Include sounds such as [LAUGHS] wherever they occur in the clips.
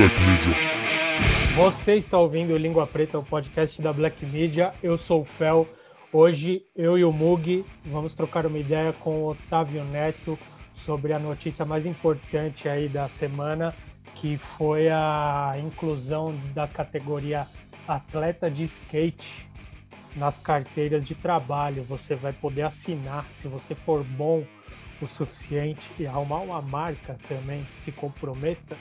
Black Media. Você está ouvindo Língua Preta, o podcast da Black Media. Eu sou o Fel. Hoje eu e o Mug vamos trocar uma ideia com o Otávio Neto sobre a notícia mais importante aí da semana, que foi a inclusão da categoria atleta de skate nas carteiras de trabalho. Você vai poder assinar se você for bom o suficiente e arrumar uma marca também que se comprometa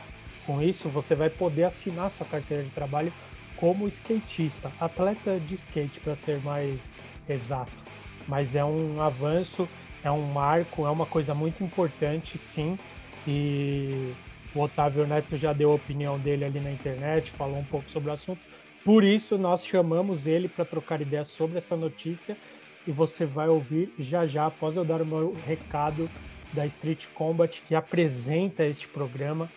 com isso, você vai poder assinar sua carteira de trabalho como skatista, atleta de skate para ser mais exato. Mas é um avanço, é um marco, é uma coisa muito importante, sim. E o Otávio Neto já deu a opinião dele ali na internet, falou um pouco sobre o assunto. Por isso, nós chamamos ele para trocar ideias sobre essa notícia e você vai ouvir já já, após eu dar o meu recado da Street Combat, que apresenta este programa.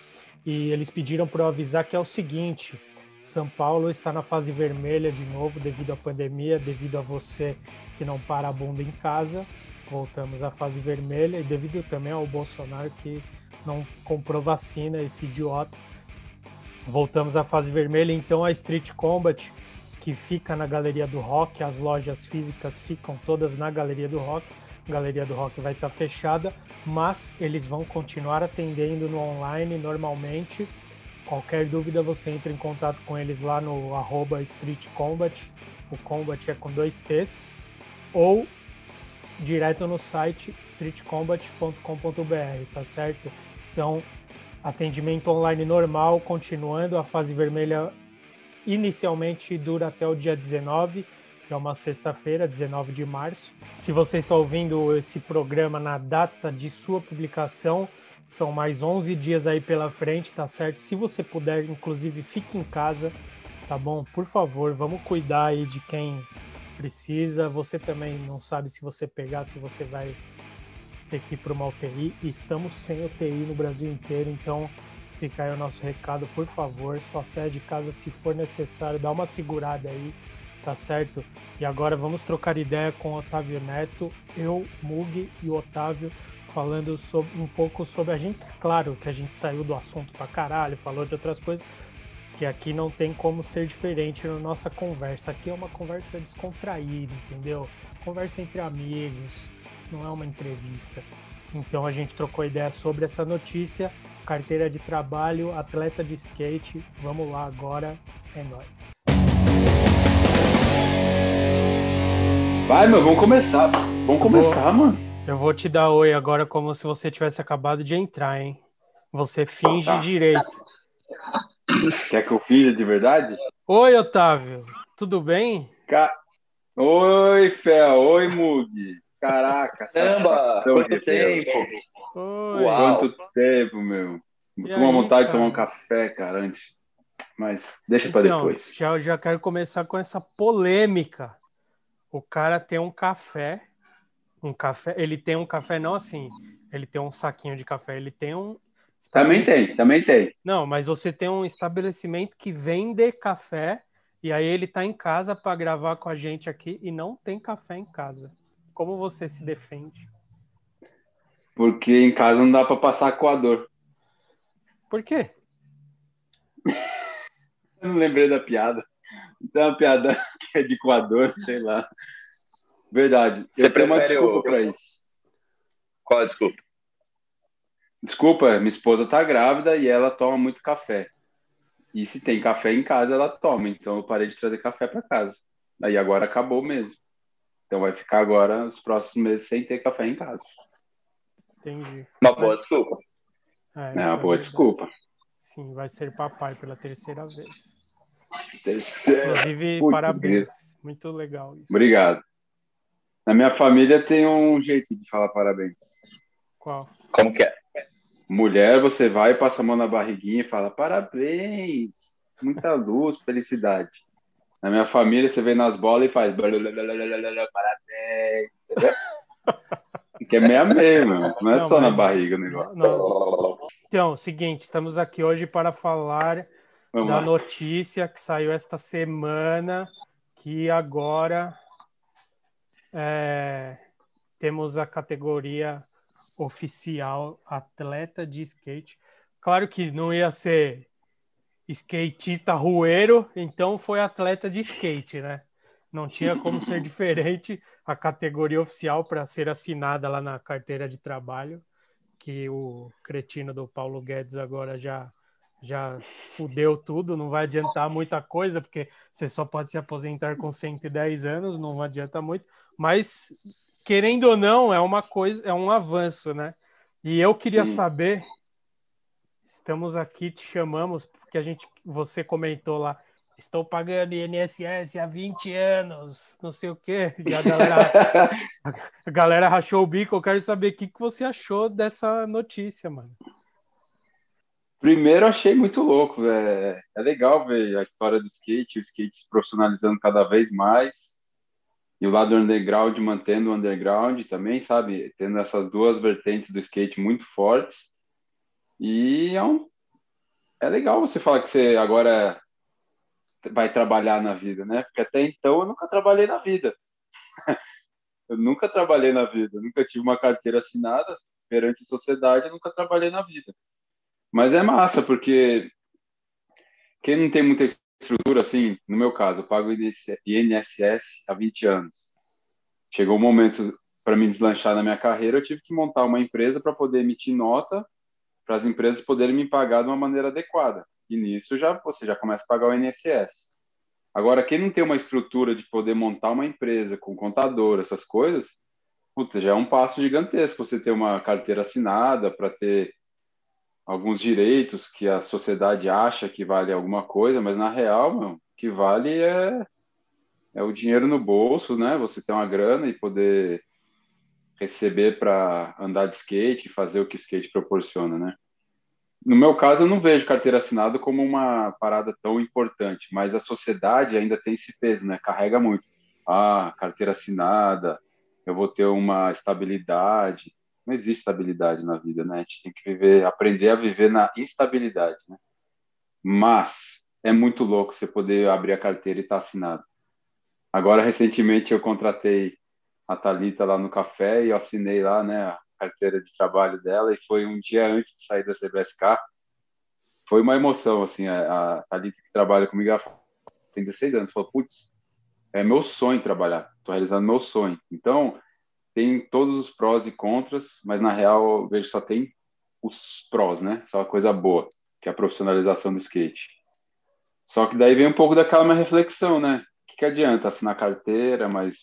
E eles pediram para eu avisar que é o seguinte: São Paulo está na fase vermelha de novo devido à pandemia, devido a você que não para a bunda em casa. Voltamos à fase vermelha e devido também ao Bolsonaro que não comprou vacina, esse idiota. Voltamos à fase vermelha, então a Street Combat, que fica na Galeria do Rock, as lojas físicas ficam todas na Galeria do Rock. A Galeria do Rock vai estar fechada, mas eles vão continuar atendendo no online normalmente. Qualquer dúvida, você entra em contato com eles lá no arroba Street Combat. O Combat é com dois T's. Ou direto no site streetcombat.com.br, tá certo? Então, atendimento online normal, continuando. A fase vermelha inicialmente dura até o dia 19, que é uma sexta-feira, 19 de março. Se você está ouvindo esse programa na data de sua publicação, são mais 11 dias aí pela frente, tá certo? Se você puder, inclusive, fique em casa, tá bom? Por favor, vamos cuidar aí de quem precisa. Você também não sabe se você pegar, se você vai ter que ir para uma UTI. Estamos sem UTI no Brasil inteiro, então fica aí o nosso recado, por favor. Só saia de casa se for necessário, dá uma segurada aí, tá certo? E agora vamos trocar ideia com o Otávio Neto, eu, Mug e o Otávio falando sobre, um pouco sobre a gente. Claro que a gente saiu do assunto pra caralho, falou de outras coisas, que aqui não tem como ser diferente na nossa conversa. Aqui é uma conversa descontraída, entendeu? Conversa entre amigos, não é uma entrevista. Então a gente trocou ideia sobre essa notícia, carteira de trabalho, atleta de skate. Vamos lá agora, é nós. Vai, meu, vamos começar. Vamos começar, Vou- mano. Eu vou te dar oi agora como se você tivesse acabado de entrar, hein? Você finge Tá. direito. Quer que eu finja de verdade? Oi, Otávio. Tudo bem? Ca... Oi, Fel. Oi, Mug. Caraca, Caramba, satisfação quanto tempo! Oi. Uau. Quanto tempo, meu. E Tô aí, vontade de tomar um café, cara, antes. Mas deixa pra Então, depois. já, já quero começar com essa polêmica. O cara tem um café, um café, ele tem um café não assim, ele tem um saquinho de café, ele tem um Também tem, também tem. Não, mas você tem um estabelecimento que vende café e aí ele tá em casa para gravar com a gente aqui e não tem café em casa. Como você se defende? Porque em casa não dá pra passar coador. Por quê? [LAUGHS] Eu não lembrei da piada. Então, uma piada [LAUGHS] que é de coador, sei lá. Verdade. Você eu tenho uma desculpa o- pra isso. Qual a desculpa? Desculpa, minha esposa tá grávida e ela toma muito café. E se tem café em casa, ela toma. Então eu parei de trazer café para casa. Aí agora acabou mesmo. Então vai ficar agora os próximos meses sem ter café em casa. Entendi. Uma boa desculpa. É, É uma boa verdade. desculpa. Sim, vai ser papai pela terceira vez. Inclusive, Putz, parabéns. Muito legal isso. Obrigado. Na minha família tem um jeito de falar parabéns. Qual? Como que é? Mulher, você vai, passa a mão na barriguinha e fala parabéns. Muita luz, felicidade. Na minha família, você vem nas bolas e faz parabéns. Entendeu? Que é meio a meio, mano. Não é Não, só na mas- barriga o negócio. Não. Então, seguinte, estamos aqui hoje para falar Vamos da lá. notícia que saiu esta semana, que agora é, temos a categoria oficial atleta de skate. Claro que não ia ser skatista rueiro, então foi atleta de skate, né? Não tinha como ser [LAUGHS] diferente a categoria oficial para ser assinada lá na carteira de trabalho, que o cretino do Paulo Guedes agora já já fudeu tudo, não vai adiantar muita coisa, porque você só pode se aposentar com 110 anos, não adianta muito, mas querendo ou não, é uma coisa, é um avanço, né? E eu queria Sim. saber, estamos aqui, te chamamos, porque a gente, você comentou lá, estou pagando INSS há 20 anos, não sei o quê. [LAUGHS] E a galera, a galera rachou o bico. Eu quero saber o que, que você achou dessa notícia, mano. Primeiro, achei muito louco. É, é legal ver a história do skate, o skate se profissionalizando cada vez mais. E o lado underground mantendo o underground também, sabe? Tendo essas duas vertentes do skate muito fortes. E é, um, é legal você falar que você agora vai trabalhar na vida, né? Porque até então eu nunca trabalhei na vida. [LAUGHS] eu nunca trabalhei na vida, nunca tive uma carteira assinada perante a sociedade, eu nunca trabalhei na vida. Mas é massa, porque quem não tem muita estrutura, assim, no meu caso, eu pago INSS há 20 anos. Chegou o momento para me deslanchar na minha carreira, eu tive que montar uma empresa para poder emitir nota para as empresas poderem me pagar de uma maneira adequada. E nisso já você já começa a pagar o INSS. Agora, quem não tem uma estrutura de poder montar uma empresa com contador, essas coisas, puta, já é um passo gigantesco você ter uma carteira assinada para ter alguns direitos que a sociedade acha que vale alguma coisa, mas na real, o que vale é, é o dinheiro no bolso, né? Você ter uma grana e poder receber para andar de skate, fazer o que o skate proporciona, né? No meu caso, eu não vejo carteira assinada como uma parada tão importante, mas a sociedade ainda tem esse peso, né? Carrega muito. Ah, carteira assinada, eu vou ter uma estabilidade. Não existe estabilidade na vida, né? A gente tem que viver, aprender a viver na instabilidade, né? Mas é muito louco você poder abrir a carteira e estar tá assinado. Agora, recentemente, eu contratei a Talita lá no café e eu assinei lá, né? carteira de trabalho dela e foi um dia antes de sair da CBSK. Foi uma emoção, assim, a, a Thalita que trabalha comigo, ela tem 16 anos, falou, putz, é meu sonho trabalhar, estou realizando meu sonho. Então, tem todos os prós e contras, mas na real eu vejo só tem os prós, né? Só a coisa boa, que é a profissionalização do skate. Só que daí vem um pouco daquela minha reflexão, né? O que, que adianta assinar carteira, mas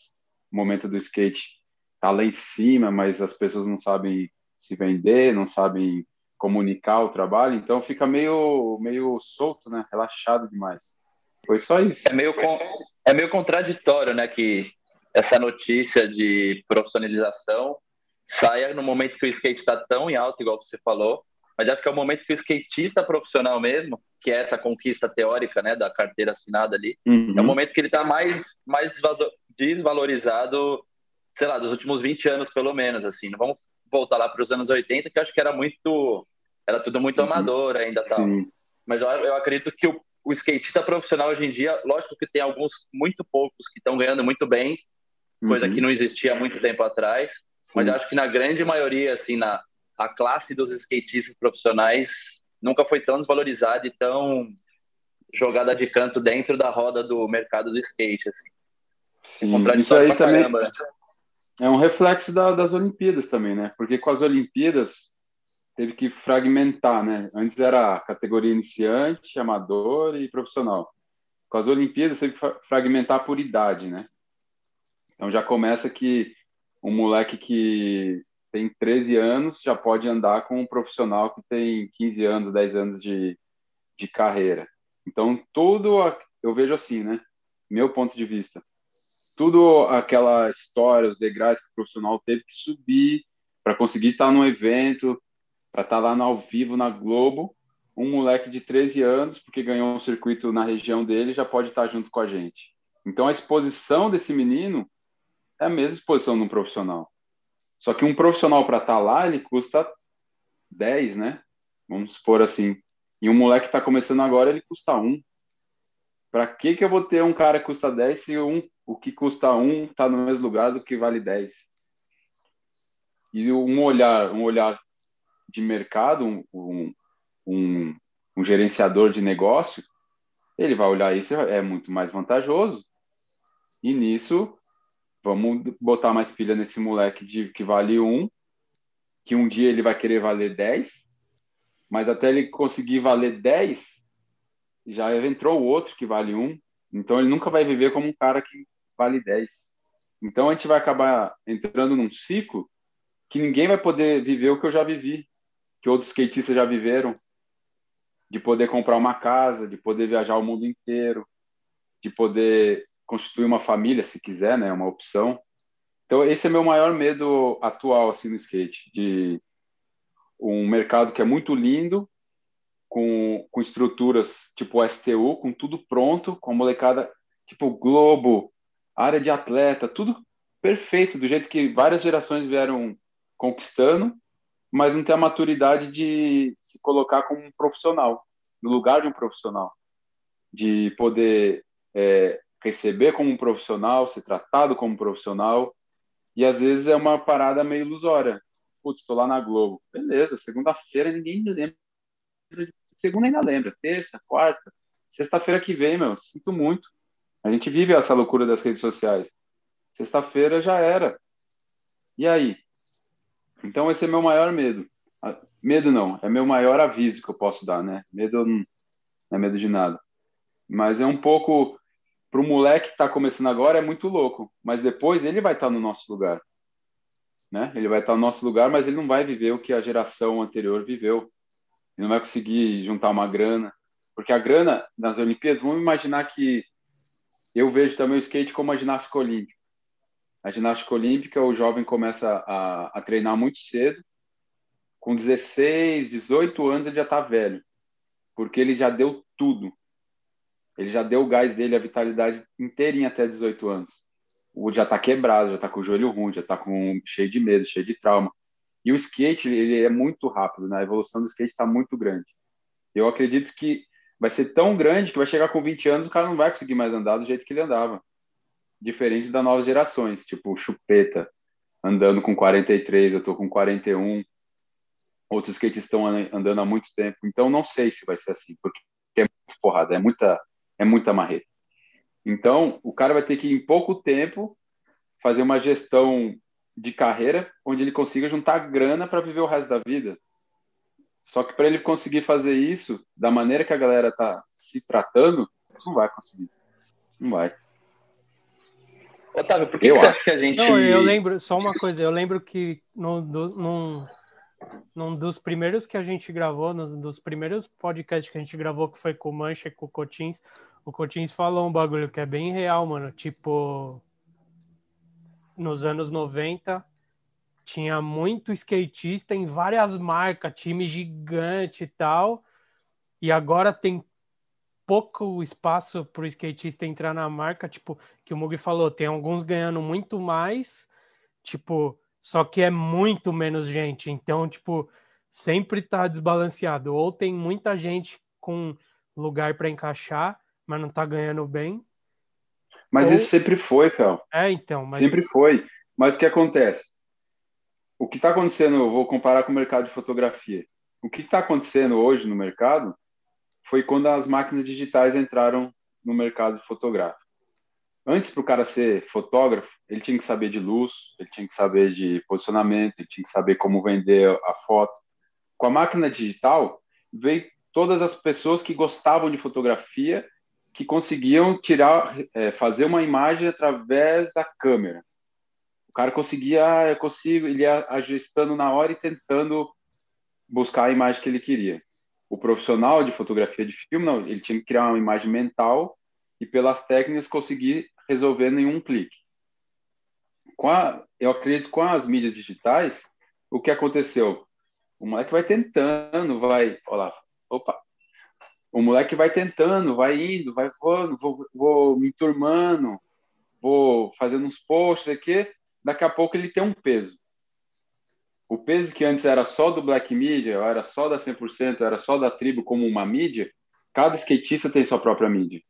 o momento do skate tá lá em cima, mas as pessoas não sabem se vender, não sabem comunicar o trabalho, então fica meio meio solto, né? Relaxado demais. Foi só isso. É meio é meio contraditório, né, que essa notícia de profissionalização saia no momento que o skate está tão em alta, igual você falou, mas acho que é o momento que o skatista profissional mesmo, que é essa conquista teórica, né, da carteira assinada ali, uhum. é o momento que ele está mais mais desvalorizado sei lá, dos últimos 20 anos, pelo menos, assim. Não vamos voltar lá para os anos 80, que acho que era muito. Era tudo muito uhum. amador ainda tal. Mas eu, eu acredito que o, o skatista profissional hoje em dia, lógico que tem alguns, muito poucos, que estão ganhando muito bem, coisa uhum. que não existia há muito tempo atrás. Sim. Mas acho que na grande maioria, assim, na a classe dos skatistas profissionais nunca foi tão desvalorizada e tão jogada de canto dentro da roda do mercado do skate, assim. Sim, isso aí também, caramba, né? É um reflexo da, das Olimpíadas também, né? Porque com as Olimpíadas teve que fragmentar, né? Antes era categoria iniciante, amador e profissional. Com as Olimpíadas teve que fragmentar por idade, né? Então já começa que um moleque que tem 13 anos já pode andar com um profissional que tem 15 anos, 10 anos de, de carreira. Então, tudo eu vejo assim, né? Meu ponto de vista tudo aquela história, os degraus que o profissional teve que subir para conseguir estar no evento, para estar lá no ao vivo na Globo. Um moleque de 13 anos, porque ganhou um circuito na região dele, já pode estar junto com a gente. Então a exposição desse menino é a mesma exposição de um profissional. Só que um profissional para estar lá, ele custa 10, né? Vamos supor assim. E um moleque que está começando agora, ele custa 1. Para que, que eu vou ter um cara que custa 10 se um o que custa um está no mesmo lugar do que vale 10. E um olhar, um olhar de mercado, um, um, um um gerenciador de negócio, ele vai olhar isso, é muito mais vantajoso. E nisso, vamos botar mais pilha nesse moleque de que vale um, que um dia ele vai querer valer 10, mas até ele conseguir valer 10, já entrou o outro que vale um, então ele nunca vai viver como um cara que vale 10. Então a gente vai acabar entrando num ciclo que ninguém vai poder viver o que eu já vivi, que outros skatistas já viveram, de poder comprar uma casa, de poder viajar o mundo inteiro, de poder constituir uma família, se quiser, né, uma opção. Então esse é meu maior medo atual assim no skate, de um mercado que é muito lindo, com, com estruturas tipo STU, com tudo pronto, com a molecada tipo Globo, área de atleta, tudo perfeito, do jeito que várias gerações vieram conquistando, mas não tem a maturidade de se colocar como um profissional, no lugar de um profissional, de poder é, receber como um profissional, ser tratado como um profissional, e às vezes é uma parada meio ilusória. Putz, estou lá na Globo. Beleza, segunda-feira ninguém lembra. Segunda ainda lembra, terça, quarta, sexta-feira que vem, meu, sinto muito. A gente vive essa loucura das redes sociais. Sexta-feira já era. E aí? Então esse é meu maior medo. Medo não, é meu maior aviso que eu posso dar, né? Medo não, não é medo de nada. Mas é um pouco para o moleque que está começando agora é muito louco, mas depois ele vai estar tá no nosso lugar, né? Ele vai estar tá no nosso lugar, mas ele não vai viver o que a geração anterior viveu. Ele não vai conseguir juntar uma grana, porque a grana nas Olimpíadas, vamos imaginar que eu vejo também o skate como a ginástica olímpica. A ginástica olímpica, o jovem começa a, a treinar muito cedo, com 16, 18 anos ele já está velho, porque ele já deu tudo. Ele já deu o gás dele, a vitalidade inteirinha até 18 anos. O já está quebrado, já está com o joelho ruim, já está com cheio de medo, cheio de trauma. E o skate, ele é muito rápido, né? A evolução do skate está muito grande. Eu acredito que vai ser tão grande que vai chegar com 20 anos o cara não vai conseguir mais andar do jeito que ele andava. Diferente das novas gerações, tipo chupeta, andando com 43, eu tô com 41. Outros skatistas estão andando há muito tempo. Então não sei se vai ser assim, porque é muito porrada, é muita, é muita marreta. Então, o cara vai ter que, em pouco tempo, fazer uma gestão de carreira onde ele consiga juntar grana para viver o resto da vida. Só que para ele conseguir fazer isso da maneira que a galera tá se tratando, não vai conseguir. Não vai. Otávio, por que, que você acha que a gente. Não, eu lembro, só uma coisa, eu lembro que no, do, num, num dos primeiros que a gente gravou, nos dos primeiros podcasts que a gente gravou, que foi com o Mancha e com o Cotins, o Cotins falou um bagulho que é bem real, mano. Tipo, nos anos 90, tinha muito skatista em várias marcas, time gigante e tal. E agora tem pouco espaço para o skatista entrar na marca, tipo, que o Mugi falou, tem alguns ganhando muito mais, tipo, só que é muito menos gente. Então, tipo, sempre tá desbalanceado. Ou tem muita gente com lugar para encaixar, mas não tá ganhando bem. Mas ou... isso sempre foi, Fel. É, então. Mas... Sempre foi. Mas o que acontece? o que está acontecendo, eu vou comparar com o mercado de fotografia. O que está acontecendo hoje no mercado foi quando as máquinas digitais entraram no mercado fotográfico. Antes, para o cara ser fotógrafo, ele tinha que saber de luz, ele tinha que saber de posicionamento, ele tinha que saber como vender a foto. Com a máquina digital, veio todas as pessoas que gostavam de fotografia, que conseguiam tirar, é, fazer uma imagem através da câmera. O cara conseguia, ah, eu consigo, ele ia ajustando na hora e tentando buscar a imagem que ele queria. O profissional de fotografia de filme, não, ele tinha que criar uma imagem mental e pelas técnicas conseguir resolver em um clique. A, eu acredito com as mídias digitais, o que aconteceu? O moleque vai tentando, vai, olha lá, opa, o moleque vai tentando, vai indo, vai voando, vou, vou me turmando, vou fazendo uns posts aqui, daqui a pouco ele tem um peso. O peso que antes era só do Black Media, era só da 100%, era só da tribo como uma mídia, cada skatista tem sua própria mídia.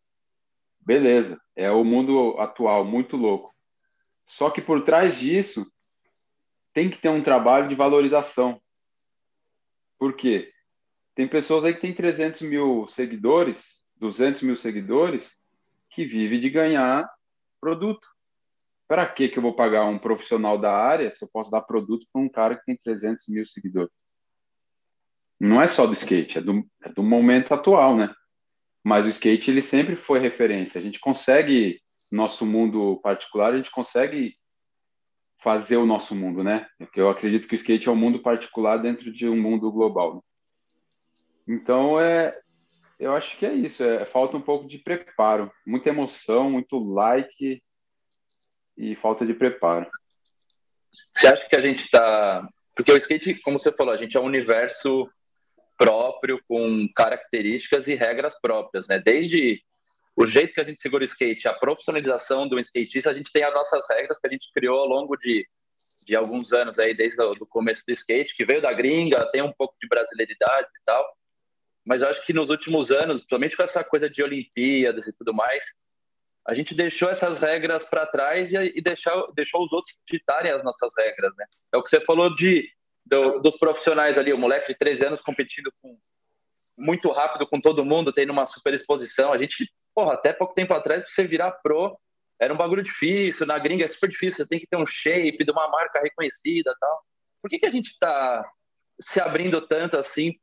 Beleza, é o mundo atual, muito louco. Só que por trás disso, tem que ter um trabalho de valorização. Por quê? Tem pessoas aí que tem 300 mil seguidores, 200 mil seguidores, que vive de ganhar produto. Para que que eu vou pagar um profissional da área se eu posso dar produto para um cara que tem 300 mil seguidores? Não é só do skate, é do, é do momento atual, né? Mas o skate ele sempre foi referência. A gente consegue nosso mundo particular, a gente consegue fazer o nosso mundo, né? Porque eu acredito que o skate é um mundo particular dentro de um mundo global. Então é, eu acho que é isso. É, falta um pouco de preparo, muita emoção, muito like e falta de preparo. Você acha que a gente está? Porque o skate, como você falou, a gente é um universo próprio com características e regras próprias, né? Desde o jeito que a gente segura o skate, a profissionalização do skatista, a gente tem as nossas regras que a gente criou ao longo de, de alguns anos aí, desde o começo do skate, que veio da gringa, tem um pouco de brasileiridade e tal. Mas acho que nos últimos anos, principalmente com essa coisa de Olimpíadas e tudo mais, a gente deixou essas regras para trás e, e deixou, deixou os outros ditarem as nossas regras, né? É o que você falou de do, dos profissionais ali, o moleque de 13 anos competindo com muito rápido com todo mundo, tendo uma super exposição. A gente, porra, até pouco tempo atrás, você virar pro era um bagulho difícil, na gringa é super difícil, você tem que ter um shape de uma marca reconhecida tal. Por que, que a gente está se abrindo tanto assim,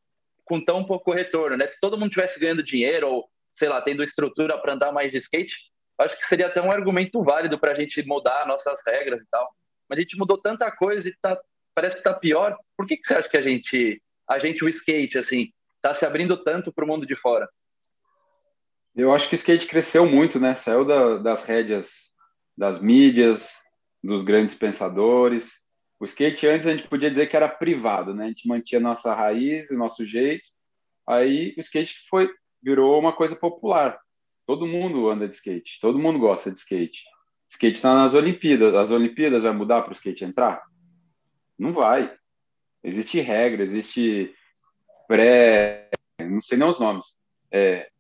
com tão pouco retorno, né? Se todo mundo tivesse ganhando dinheiro ou, sei lá, tendo estrutura para andar mais de skate, acho que seria até um argumento válido para a gente mudar nossas regras e tal. Mas a gente mudou tanta coisa e tá, parece que está pior. Por que, que você acha que a gente, a gente, o skate, assim, está se abrindo tanto para o mundo de fora? Eu acho que o skate cresceu muito, né? Saiu da, das rédeas das mídias, dos grandes pensadores. O skate antes a gente podia dizer que era privado, né? A gente mantinha nossa raiz, o nosso jeito. Aí o skate foi virou uma coisa popular. Todo mundo anda de skate, todo mundo gosta de skate. Skate está nas Olimpíadas. As Olimpíadas vai mudar para o skate entrar? Não vai. Existe regra, existe pré, não sei nem os nomes, é,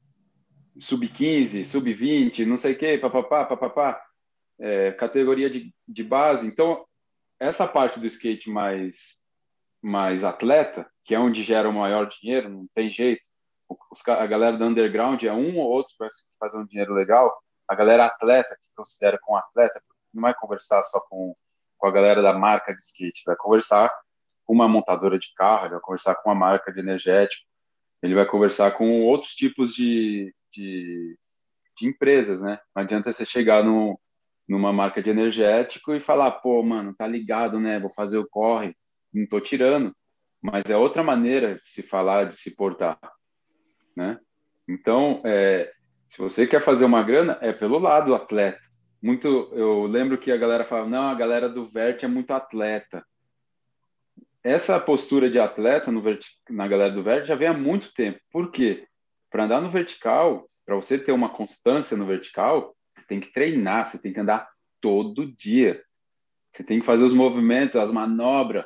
sub-15, sub-20, não sei o que, papapá, papapá, é, categoria de, de base. Então, essa parte do skate mais, mais atleta, que é onde gera o maior dinheiro, não tem jeito. Os, a galera do underground é um ou outro para fazer um dinheiro legal. A galera atleta, que considera como atleta, não vai conversar só com, com a galera da marca de skate, vai conversar com uma montadora de carro, ele vai conversar com uma marca de energético, ele vai conversar com outros tipos de, de, de empresas, né? Não adianta você chegar no, numa marca de energético e falar, pô, mano, tá ligado, né? Vou fazer o corre, não tô tirando, mas é outra maneira de se falar, de se portar, né? Então, é, se você quer fazer uma grana, é pelo lado atleta. Muito, eu lembro que a galera fala, não, a galera do Vert é muito atleta essa postura de atleta no na galera do verde já vem há muito tempo. Por quê? Para andar no vertical, para você ter uma constância no vertical, você tem que treinar, você tem que andar todo dia. Você tem que fazer os movimentos, as manobras,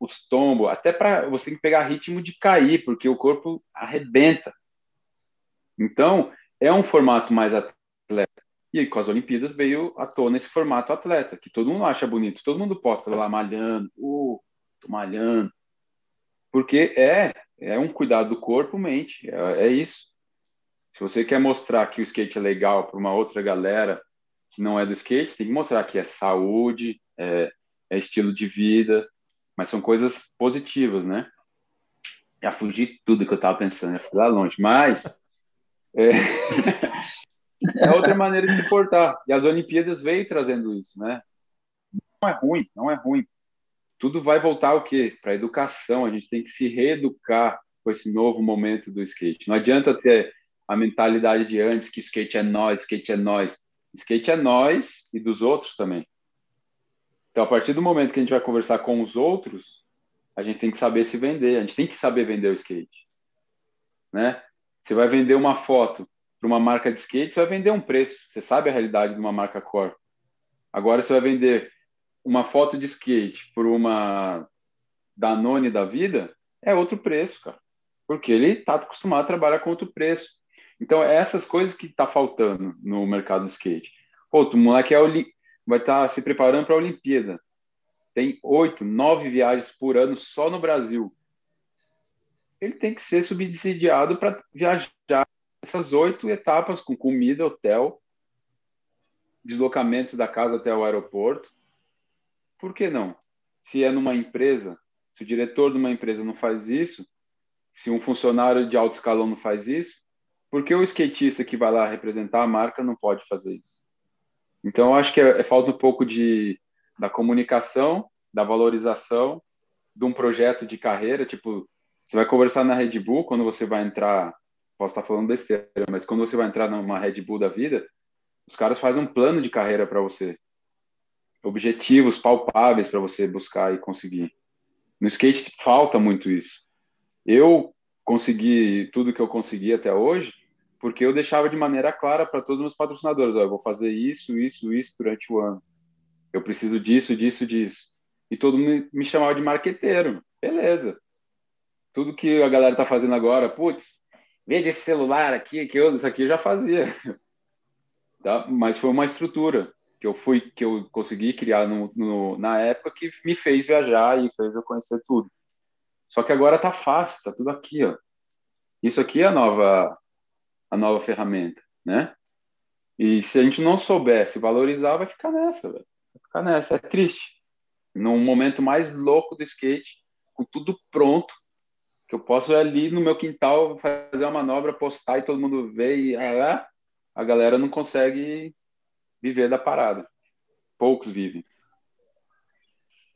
os tombos, até para você tem que pegar ritmo de cair, porque o corpo arrebenta. Então, é um formato mais atleta. E com as Olimpíadas veio à tona esse formato atleta, que todo mundo acha bonito, todo mundo posta lá malhando, uh, tô malhando. Porque é, é um cuidado do corpo, mente, é, é isso. Se você quer mostrar que o skate é legal para uma outra galera que não é do skate, você tem que mostrar que é saúde, é, é estilo de vida, mas são coisas positivas, né? Já fugi tudo que eu estava pensando, já fui lá longe, mas é... [LAUGHS] é outra maneira de se portar. E as Olimpíadas veio trazendo isso, né? Não é ruim, não é ruim tudo vai voltar o quê? Para a educação. A gente tem que se reeducar com esse novo momento do skate. Não adianta ter a mentalidade de antes que skate é nós, skate é nós. Skate é nós e dos outros também. Então, a partir do momento que a gente vai conversar com os outros, a gente tem que saber se vender. A gente tem que saber vender o skate, né? Você vai vender uma foto para uma marca de skate, você vai vender um preço. Você sabe a realidade de uma marca core. Agora você vai vender uma foto de skate por uma Danone da vida é outro preço, cara. Porque ele está acostumado a trabalhar com outro preço. Então, é essas coisas que tá faltando no mercado do skate. Pô, o moleque é vai estar tá se preparando para a Olimpíada. Tem oito, nove viagens por ano só no Brasil. ele tem que ser subsidiado para viajar essas oito etapas com comida, hotel, deslocamento da casa até o aeroporto. Por que não? Se é numa empresa, se o diretor de uma empresa não faz isso, se um funcionário de alto escalão não faz isso, por que o skatista que vai lá representar a marca não pode fazer isso? Então, acho que é, é falta um pouco de, da comunicação, da valorização de um projeto de carreira. Tipo, você vai conversar na Red Bull quando você vai entrar. Posso estar falando besteira, mas quando você vai entrar numa Red Bull da vida, os caras fazem um plano de carreira para você, objetivos palpáveis para você buscar e conseguir. No skate falta muito isso. Eu consegui tudo que eu consegui até hoje porque eu deixava de maneira clara para todos os meus patrocinadores, eu vou fazer isso, isso, isso durante o ano. Eu preciso disso, disso, disso. E todo mundo me chamava de marqueteiro. Beleza. Tudo que a galera tá fazendo agora, putz, veja esse celular aqui, que eu, isso aqui eu já fazia. Tá? Mas foi uma estrutura que eu fui, que eu consegui criar no, no, na época que me fez viajar e fez eu conhecer tudo. Só que agora tá fácil, tá tudo aqui, ó. Isso aqui é a nova a nova ferramenta, né? E se a gente não soubesse valorizar, vai ficar nessa. Vai ficar nessa. É triste. Num momento mais louco do skate, com tudo pronto, que eu posso ali no meu quintal fazer uma manobra, postar e todo mundo vê e ah, a galera não consegue viver da parada. Poucos vivem.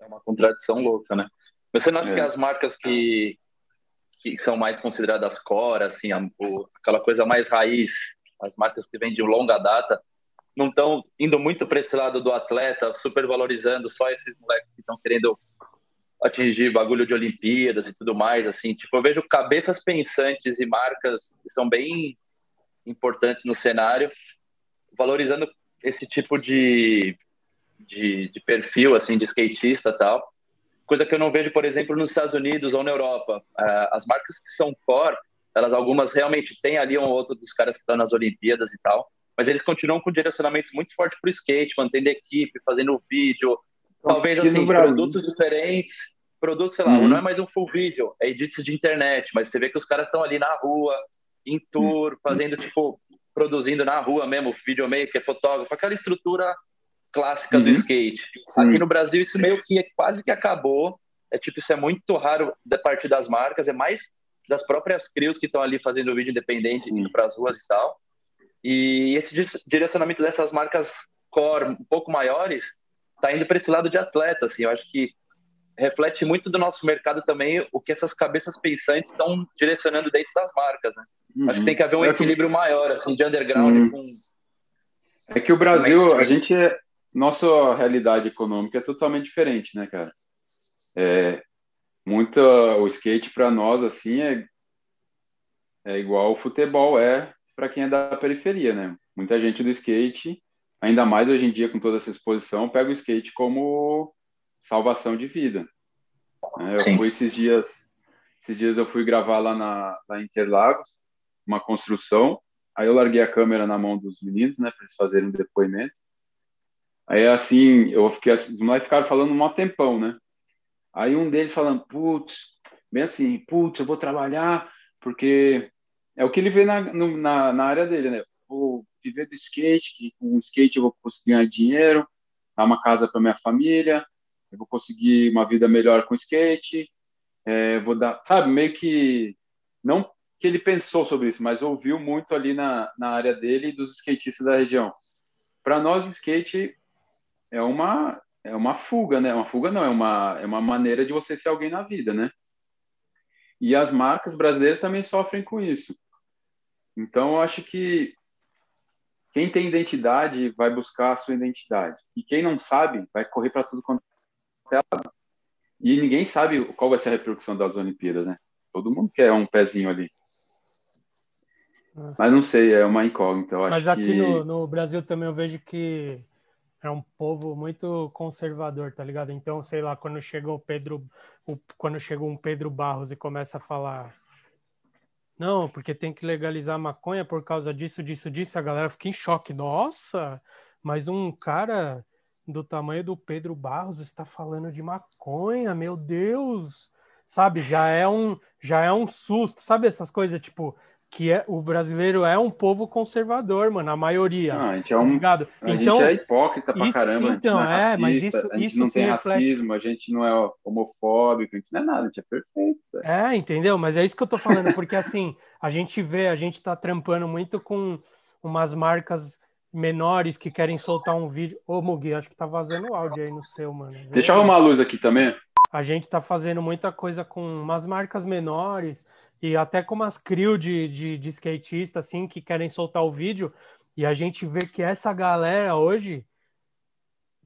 É uma contradição louca, né? Você não acha é. que as marcas que, que são mais consideradas core, assim, a, o, aquela coisa mais raiz, as marcas que vêm de longa data, não estão indo muito para esse lado do atleta, super valorizando só esses moleques que estão querendo atingir bagulho de Olimpíadas e tudo mais, assim, tipo, eu vejo cabeças pensantes e marcas que são bem importantes no cenário, valorizando esse tipo de, de, de perfil, assim, de skatista tal, coisa que eu não vejo, por exemplo, nos Estados Unidos ou na Europa. Uh, as marcas que são core, elas algumas realmente têm ali um ou outro dos caras que estão nas Olimpíadas e tal, mas eles continuam com um direcionamento muito forte para o skate, mantendo equipe, fazendo vídeo, então, talvez assim, produtos diferentes, produtos, sei lá, uhum. não é mais um full vídeo, é edits de internet, mas você vê que os caras estão ali na rua, em tour, uhum. fazendo, tipo, produzindo na rua mesmo, videomaker, fotógrafo, aquela estrutura clássica uhum. do skate. Sim. Aqui no Brasil isso meio que quase que acabou. É tipo, isso é muito raro da parte das marcas, é mais das próprias crios que estão ali fazendo vídeo independente, indo para as ruas e tal. E esse direcionamento dessas marcas core um pouco maiores está indo para esse lado de atleta, assim. Eu acho que reflete muito do nosso mercado também o que essas cabeças pensantes estão direcionando dentro das marcas, né? Uhum. Acho que tem que haver um é equilíbrio maior, assim, de underground com... É que o Brasil, a gente é, nossa realidade econômica é totalmente diferente, né, cara? É, muito o skate para nós assim é é igual o futebol é para quem é da periferia, né? Muita gente do skate, ainda mais hoje em dia com toda essa exposição, pega o skate como salvação de vida. Né? Eu fui esses dias, esses dias eu fui gravar lá na Interlagos, uma construção. Aí eu larguei a câmera na mão dos meninos, né, para eles fazerem um depoimento. Aí assim, eu fiquei assim, os moleques ficaram falando um tempão, né? Aí um deles falando, putz, bem assim, putz, eu vou trabalhar porque é o que ele vê na, no, na, na área dele, né? Vou viver do skate, que com o skate eu vou conseguir ganhar dinheiro, dar uma casa para minha família, eu vou conseguir uma vida melhor com skate, é, vou dar, sabe, meio que não que ele pensou sobre isso, mas ouviu muito ali na, na área dele e dos skatistas da região. Para nós, skate é uma é uma fuga, né? Uma fuga não, é uma é uma maneira de você ser alguém na vida, né? E as marcas brasileiras também sofrem com isso. Então, eu acho que quem tem identidade vai buscar a sua identidade. E quem não sabe vai correr para tudo quanto E ninguém sabe qual vai ser a repercussão das Olimpíadas, né? Todo mundo quer um pezinho ali. É. Mas não sei, é uma incógnita. Mas aqui que... no, no Brasil também eu vejo que é um povo muito conservador, tá ligado? Então, sei lá, quando chegou o Pedro, o, quando chegou um Pedro Barros e começa a falar não, porque tem que legalizar maconha por causa disso, disso, disso, a galera fica em choque. Nossa, mas um cara do tamanho do Pedro Barros está falando de maconha, meu Deus! sabe? Já é um, já é um susto, sabe essas coisas tipo que é o brasileiro é um povo conservador, mano, a maioria. Não, a gente é um, ligado? A então, gente é hipócrita pra isso, caramba. Então, é, é, racista, mas isso, a gente isso não se tem reflete. racismo, a gente não é homofóbico, a gente não é nada, a gente é perfeito. É, entendeu? Mas é isso que eu tô falando, porque assim, a gente vê, a gente tá trampando muito com umas marcas menores que querem soltar um vídeo. Ô, Mugi, acho que tá vazando o áudio aí no seu, mano. Deixa eu arrumar a luz aqui também. A gente tá fazendo muita coisa com umas marcas menores e até com umas crew de, de, de skatista, assim, que querem soltar o vídeo. E a gente vê que essa galera hoje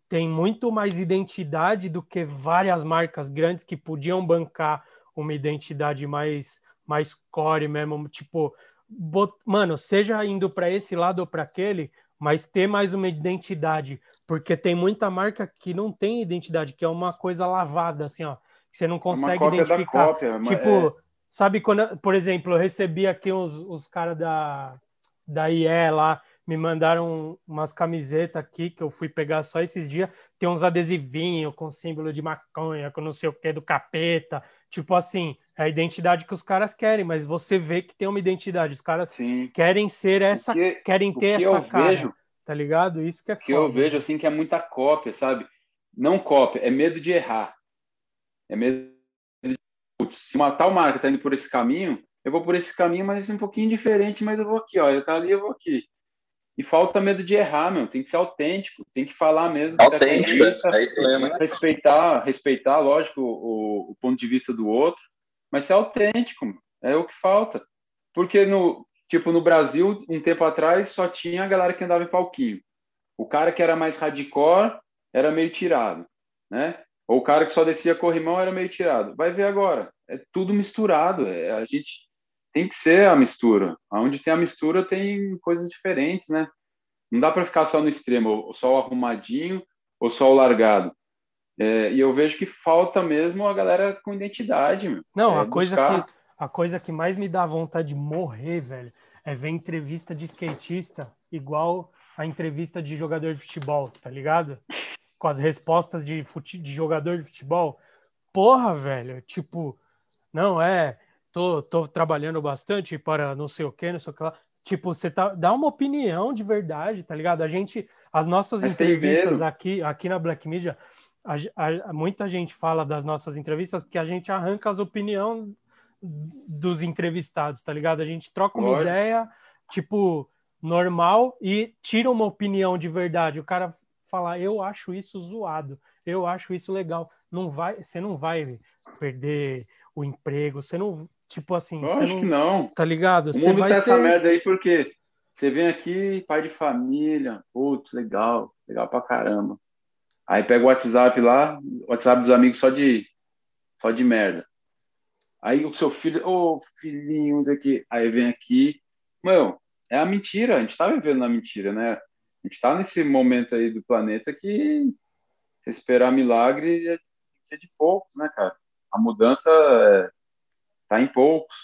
tem muito mais identidade do que várias marcas grandes que podiam bancar uma identidade mais, mais core mesmo, tipo, bot... mano, seja indo para esse lado ou para aquele, mas ter mais uma identidade, porque tem muita marca que não tem identidade, que é uma coisa lavada, assim, ó, que você não É consegue identificar. cópia. mas Tipo, é- sabe quando, por exemplo, eu recebi aqui os, os caras da, da IE lá, me mandaram umas camisetas aqui que eu fui pegar só esses dias. Tem uns adesivinhos com símbolo de maconha, com não sei o que do capeta. Tipo assim, é a identidade que os caras querem, mas você vê que tem uma identidade. Os caras sim. querem ser essa, que, querem ter que essa eu cara, vejo, tá ligado? Isso que é o que eu foda. vejo assim que é muita cópia, sabe? Não cópia, é medo de errar. É medo de putz, se uma tal marca tá indo por esse caminho, eu vou por esse caminho, mas um pouquinho diferente, mas eu vou aqui, ó, ele tá ali, eu vou aqui. E falta medo de errar, meu, tem que ser autêntico, tem que falar mesmo Autêntico, acredita, é isso mesmo. respeitar, respeitar, lógico, o, o ponto de vista do outro, mas ser autêntico, meu, é o que falta. Porque no, tipo, no Brasil, um tempo atrás, só tinha a galera que andava em palquinho. O cara que era mais hardcore era meio tirado, né? Ou o cara que só descia corrimão era meio tirado. Vai ver agora, é tudo misturado. É, a gente tem que ser a mistura. Onde tem a mistura tem coisas diferentes, né? Não dá para ficar só no extremo, ou só o arrumadinho ou só o largado. É, e eu vejo que falta mesmo a galera com identidade, meu. Não, É a coisa buscar- que a coisa que mais me dá vontade de morrer, velho, é ver entrevista de skatista igual a entrevista de jogador de futebol, tá ligado? Com as respostas de, fute... de jogador de futebol. Porra, velho, tipo, não é, tô, tô trabalhando bastante para não sei o que, não sei o que lá. Tipo, você tá, dá uma opinião de verdade, tá ligado? A gente, as nossas tem entrevistas aqui, aqui na Black Media, a, a- muita gente fala das nossas entrevistas porque a gente arranca as opiniões dos entrevistados, tá ligado? A gente troca uma Lógico. ideia, tipo, normal e tira uma opinião de verdade. O cara fala, eu acho isso zoado, eu acho isso legal. Não vai, você não vai perder o emprego, você não, tipo assim, você Lógico que não, não. tá ligado? O Você mundo vai tá essa ser merda aí porque você vem aqui, pai de família, putz, legal, legal pra caramba. Aí pega o WhatsApp lá, o WhatsApp dos amigos só de só de merda. Aí o seu filho, ô filhinho, não sei o quê. Aí vem aqui, meu, é a mentira, a gente tá vivendo na mentira, né? A gente tá nesse momento aí do planeta que se esperar milagre é- ser de poucos, né, cara? A mudança é, tá em poucos.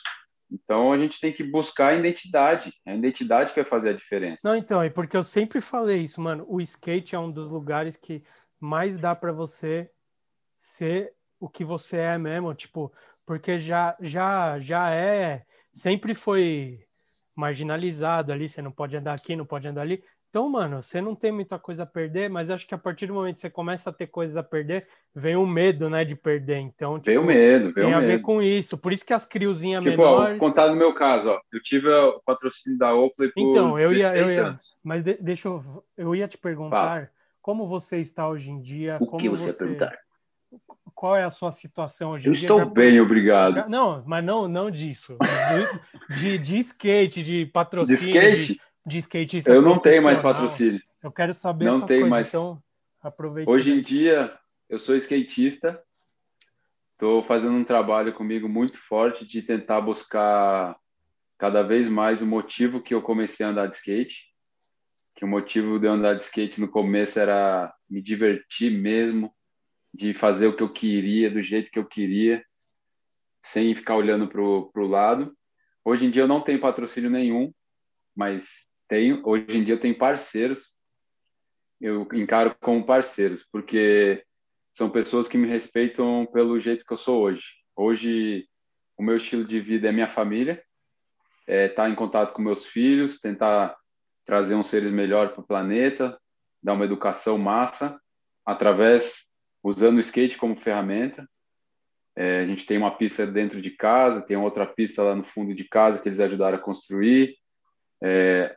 Então a gente tem que buscar a identidade. A identidade que vai fazer a diferença. Não, então, é porque eu sempre falei isso, mano. O skate é um dos lugares que mais dá pra você ser o que você é mesmo, tipo, porque já já já é, sempre foi marginalizado ali, você não pode andar aqui, não pode andar ali. Então, mano, você não tem muita coisa a perder, mas acho que a partir do momento que você começa a ter coisas a perder, vem o medo, né, de perder. Então, Veio tipo, medo, veio tem a ver com isso. Por isso que as criozinhas Tipo, ó, menores. vou contar no meu caso, ó. Eu tive o patrocínio da Oakley por Então, eu ia- eu 16 ia- anos. Mas de- deixa eu, eu ia te perguntar como você está hoje em dia, O como que você, você, perguntar? qual é a sua situação hoje Eu em dia? estou já- bem, obrigado. Não, mas não, não disso. Do- De, de skate, de De patrocínio, skate, de, skatista eu não tenho mais patrocínio. Eu quero saber Não essas tenho coisas, mais. então aproveite. Hoje em dia, eu sou skatista. Estou fazendo um trabalho comigo muito forte de tentar buscar cada vez mais o motivo que eu comecei a andar de skate. Que o motivo de eu andar de skate no começo era me divertir mesmo, de fazer o que eu queria, do jeito que eu queria, sem ficar olhando para o lado. Hoje em dia eu não tenho patrocínio nenhum, mas tenho. Hoje em dia eu tenho parceiros eu encaro como parceiros, porque são pessoas que me respeitam pelo jeito que eu sou hoje. Hoje, o meu estilo de vida é minha família, é estar em contato com meus filhos, tentar trazer uns seres melhores para o planeta, dar uma educação massa, através, usando o skate como ferramenta. É, a gente tem uma pista dentro de casa, tem outra pista lá no fundo de casa que eles ajudaram a construir. É,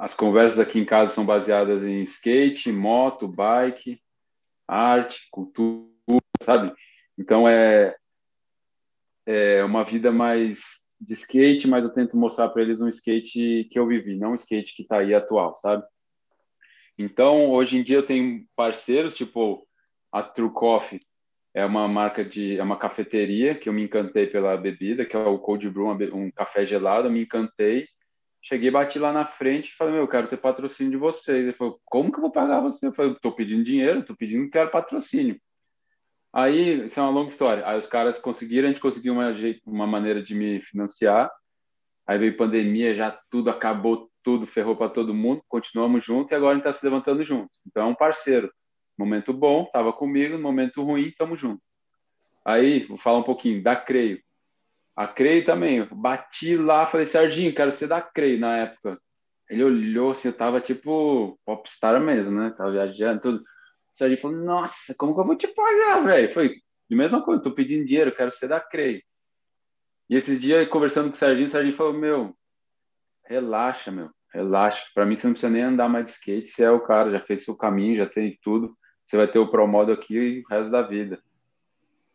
as conversas aqui em casa são baseadas em skate, moto, bike, arte, cultura, sabe? Então é, é uma vida mais de skate, mas eu tento mostrar para eles um skate que eu vivi, não um skate que está aí atual, sabe? Então, hoje em dia eu tenho parceiros, tipo a True Coffee, é uma marca de é uma cafeteria que eu me encantei pela bebida, que é o Cold Brew, um café gelado, eu me encantei. Cheguei, bati lá na frente e falei, meu, eu quero ter patrocínio de vocês. Ele falou, como que eu vou pagar você? Eu falei, tô pedindo dinheiro, tô pedindo, quero patrocínio. Aí, isso é uma longa história. Aí os caras conseguiram, a gente conseguiu uma, uma maneira de me financiar. Aí veio pandemia, já tudo acabou, tudo ferrou para todo mundo. Continuamos juntos e agora a gente está se levantando junto. Então é um parceiro. Momento bom, estava comigo. Momento ruim, estamos juntos. Aí, vou falar um pouquinho da Creio. A Creio também, bati lá, falei, Serginho, quero ser da Creio na época. Ele olhou assim, eu tava tipo popstar mesmo, né? Tava viajando, tudo. O Serginho falou, nossa, como que eu vou te pagar, velho? Foi de mesma coisa, tô pedindo dinheiro, quero ser da Creio. E esses dias, conversando com o Serginho, o Serginho falou, meu, relaxa, meu, relaxa. Para mim, você não precisa nem andar mais de skate, você é o cara, já fez seu caminho, já tem tudo. Você vai ter o Pro Modo aqui o resto da vida.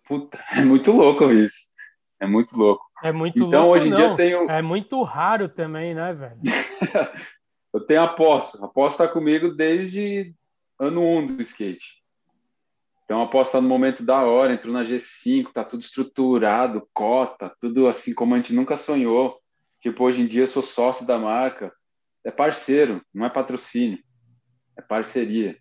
Puta, [LAUGHS] é muito louco isso. É muito louco. É muito então, louco, hoje em não. dia tenho... É muito raro também, né, velho? [LAUGHS] eu tenho aposta. Aposta tá comigo desde ano 1 um do skate. Então, aposta no momento da hora, entrou na G5, tá tudo estruturado, cota, tudo assim como a gente nunca sonhou. Tipo, hoje em dia eu sou sócio da marca. É parceiro, não é patrocínio. É parceria.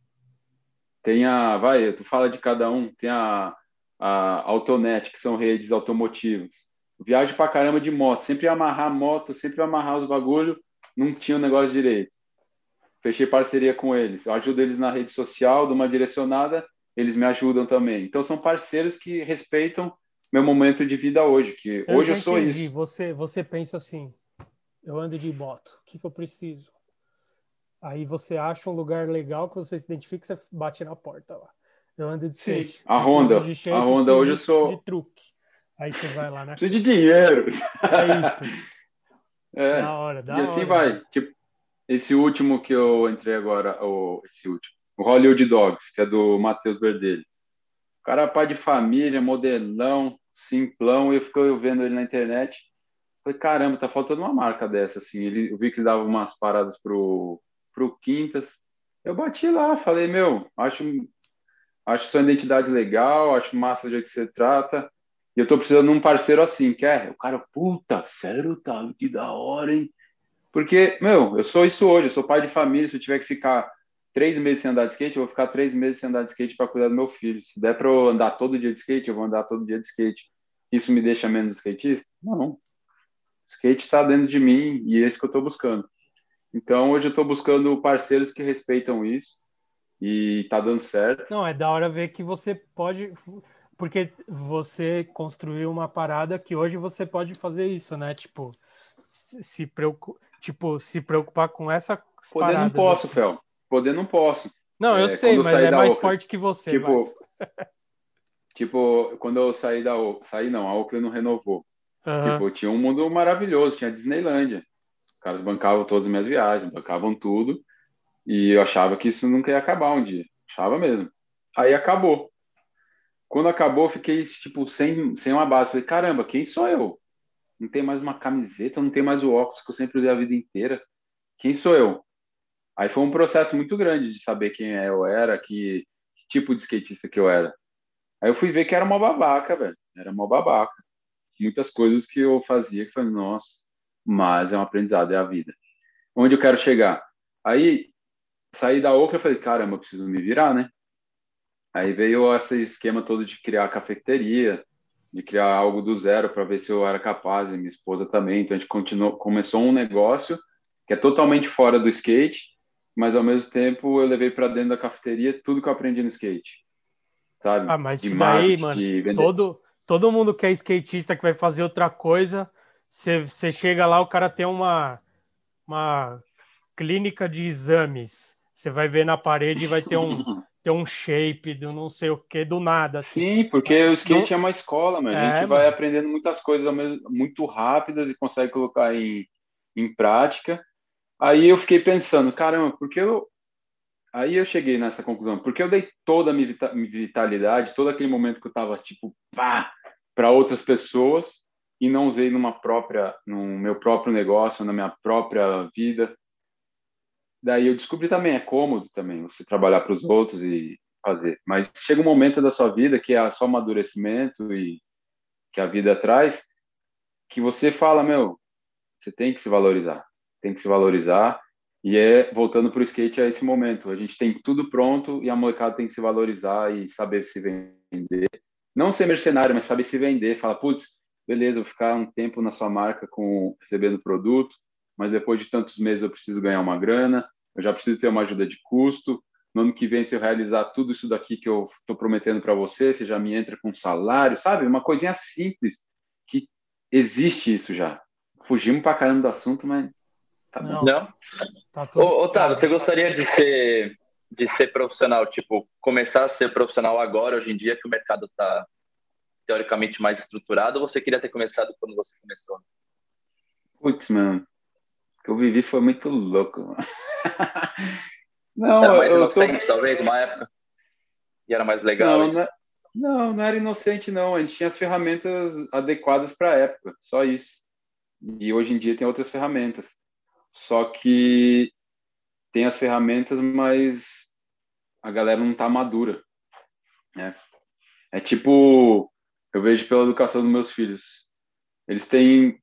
Tem a, vai, tu fala de cada um, tem a, a Autonet, que são redes automotivas. Viagem pra caramba de moto, sempre amarrar moto, sempre amarrar os bagulho, não tinha o um negócio direito fechei parceria com eles. Eu ajudo eles na rede social, de uma direcionada, eles me ajudam também. Então são parceiros que respeitam meu momento de vida hoje, que eu hoje eu sou entendi. isso. Você você pensa assim, eu ando de moto, o que, que eu preciso? Aí você acha um lugar legal que você se identifica, você bate na porta lá. Eu ando de skate. A Honda, shape, a Honda hoje de, eu sou de truque. Aí você vai lá, né? [LAUGHS] Preciso de dinheiro. É isso. [LAUGHS] É. Da hora, da e assim hora. vai. Tipo, esse último que eu entrei agora, o, esse último, o Hollywood Dogs, que é do Matheus Berdelli. O cara é pai de família, modelão, simplão, e eu fiquei vendo ele na internet. Falei, caramba, tá faltando uma marca dessa, assim. Ele, eu vi que ele dava umas paradas pro, pro Quintas. Eu bati lá, falei, meu, acho, acho sua identidade legal, acho massa do jeito que você trata. E eu tô precisando de um parceiro assim, quer? O cara, puta, sério, tá? Que da hora, hein? Porque, meu, eu sou isso hoje, eu sou pai de família. Se eu tiver que ficar três meses sem andar de skate, eu vou ficar três meses sem andar de skate para cuidar do meu filho. Se der para eu andar todo dia de skate, eu vou andar todo dia de skate. Isso me deixa menos skatista? Não. Skate está dentro de mim e é isso que eu estou buscando. Então, hoje eu estou buscando parceiros que respeitam isso e está dando certo. Não, é da hora ver que você pode. Porque você construiu uma parada que hoje você pode fazer isso, né? Tipo, se preocupa tipo, se preocupar com essa Poder paradas, não posso, assim. Fel. Poder não posso. Não, eu é, sei, mas é mais forte que você. Tipo, [LAUGHS] tipo, quando eu saí da saí não, a Oakley não renovou. Uhum. Tipo, tinha um mundo maravilhoso, tinha Disneylândia. Os caras bancavam todas as minhas viagens, bancavam tudo. E eu achava que isso nunca ia acabar um dia. Achava mesmo. Aí acabou. Quando acabou, fiquei, tipo, sem, sem uma base. Falei, caramba, quem sou eu? não tem mais uma camiseta, não tem mais o óculos que eu sempre usei a vida inteira. Quem sou eu? Aí foi um processo muito grande de saber quem eu era, que, que tipo de skatista que eu era. Aí eu fui ver que era uma babaca, velho. Era uma babaca. Muitas coisas que eu fazia que foi, nossa, mas é um aprendizado, é a vida. Onde eu quero chegar? Aí saí da Oca e falei, caramba, eu preciso me virar, né? Aí veio esse esquema todo de criar cafeteria, de criar algo do zero para ver se eu era capaz, e minha esposa também. Então a gente continuou, começou um negócio que é totalmente fora do skate, mas ao mesmo tempo eu levei para dentro da cafeteria tudo que eu aprendi no skate. Sabe? Ah, mas isso daí, mano, todo, todo mundo que é skatista que vai fazer outra coisa, você chega lá, o cara tem uma, uma clínica de exames. Você vai ver na parede e vai ter um, [LAUGHS] ter um shape do não sei o que do nada. Assim. Sim, porque o skate não... é uma escola, mas a gente é, vai aprendendo muitas coisas muito rápidas e consegue colocar em, em prática. Aí eu fiquei pensando, caramba, porque eu. Aí eu cheguei nessa conclusão, porque eu dei toda a minha vitalidade, todo aquele momento que eu tava tipo, pá, para outras pessoas e não usei numa própria, no meu próprio negócio, na minha própria vida. Daí eu descobri também, é cômodo também você trabalhar para os outros e fazer. Mas chega um momento da sua vida que é só amadurecimento e que a vida traz, que você fala, meu, você tem que se valorizar, tem que se valorizar. E é, voltando para o skate, é esse momento. A gente tem tudo pronto e a molecada tem que se valorizar e saber se vender. Não ser mercenário, mas saber se vender. Fala, putz, beleza, vou ficar um tempo na sua marca com recebendo produto, mas depois de tantos meses eu preciso ganhar uma grana, eu já preciso ter uma ajuda de custo. No ano que vem, se eu realizar tudo isso daqui que eu estou prometendo para você, você já me entra com salário, sabe? Uma coisinha simples que existe isso já. Fugimos para caramba do assunto, mas tá bom. Não. Tá tudo... Ô, Otávio, você gostaria de ser de ser profissional, tipo, começar a ser profissional agora, hoje em dia, que o mercado está teoricamente mais estruturado, ou você queria ter começado quando você começou? Putz, mano, que eu vivi foi muito louco, mano. [LAUGHS] Não, era mais inocente, tô... talvez, uma época. E era mais legal. Não, não, é- não, não era inocente, não. A gente tinha as ferramentas adequadas para a época, só isso. E hoje em dia tem outras ferramentas. Só que tem as ferramentas, mas a galera não está madura. Né? É tipo eu vejo pela educação dos meus filhos. Eles têm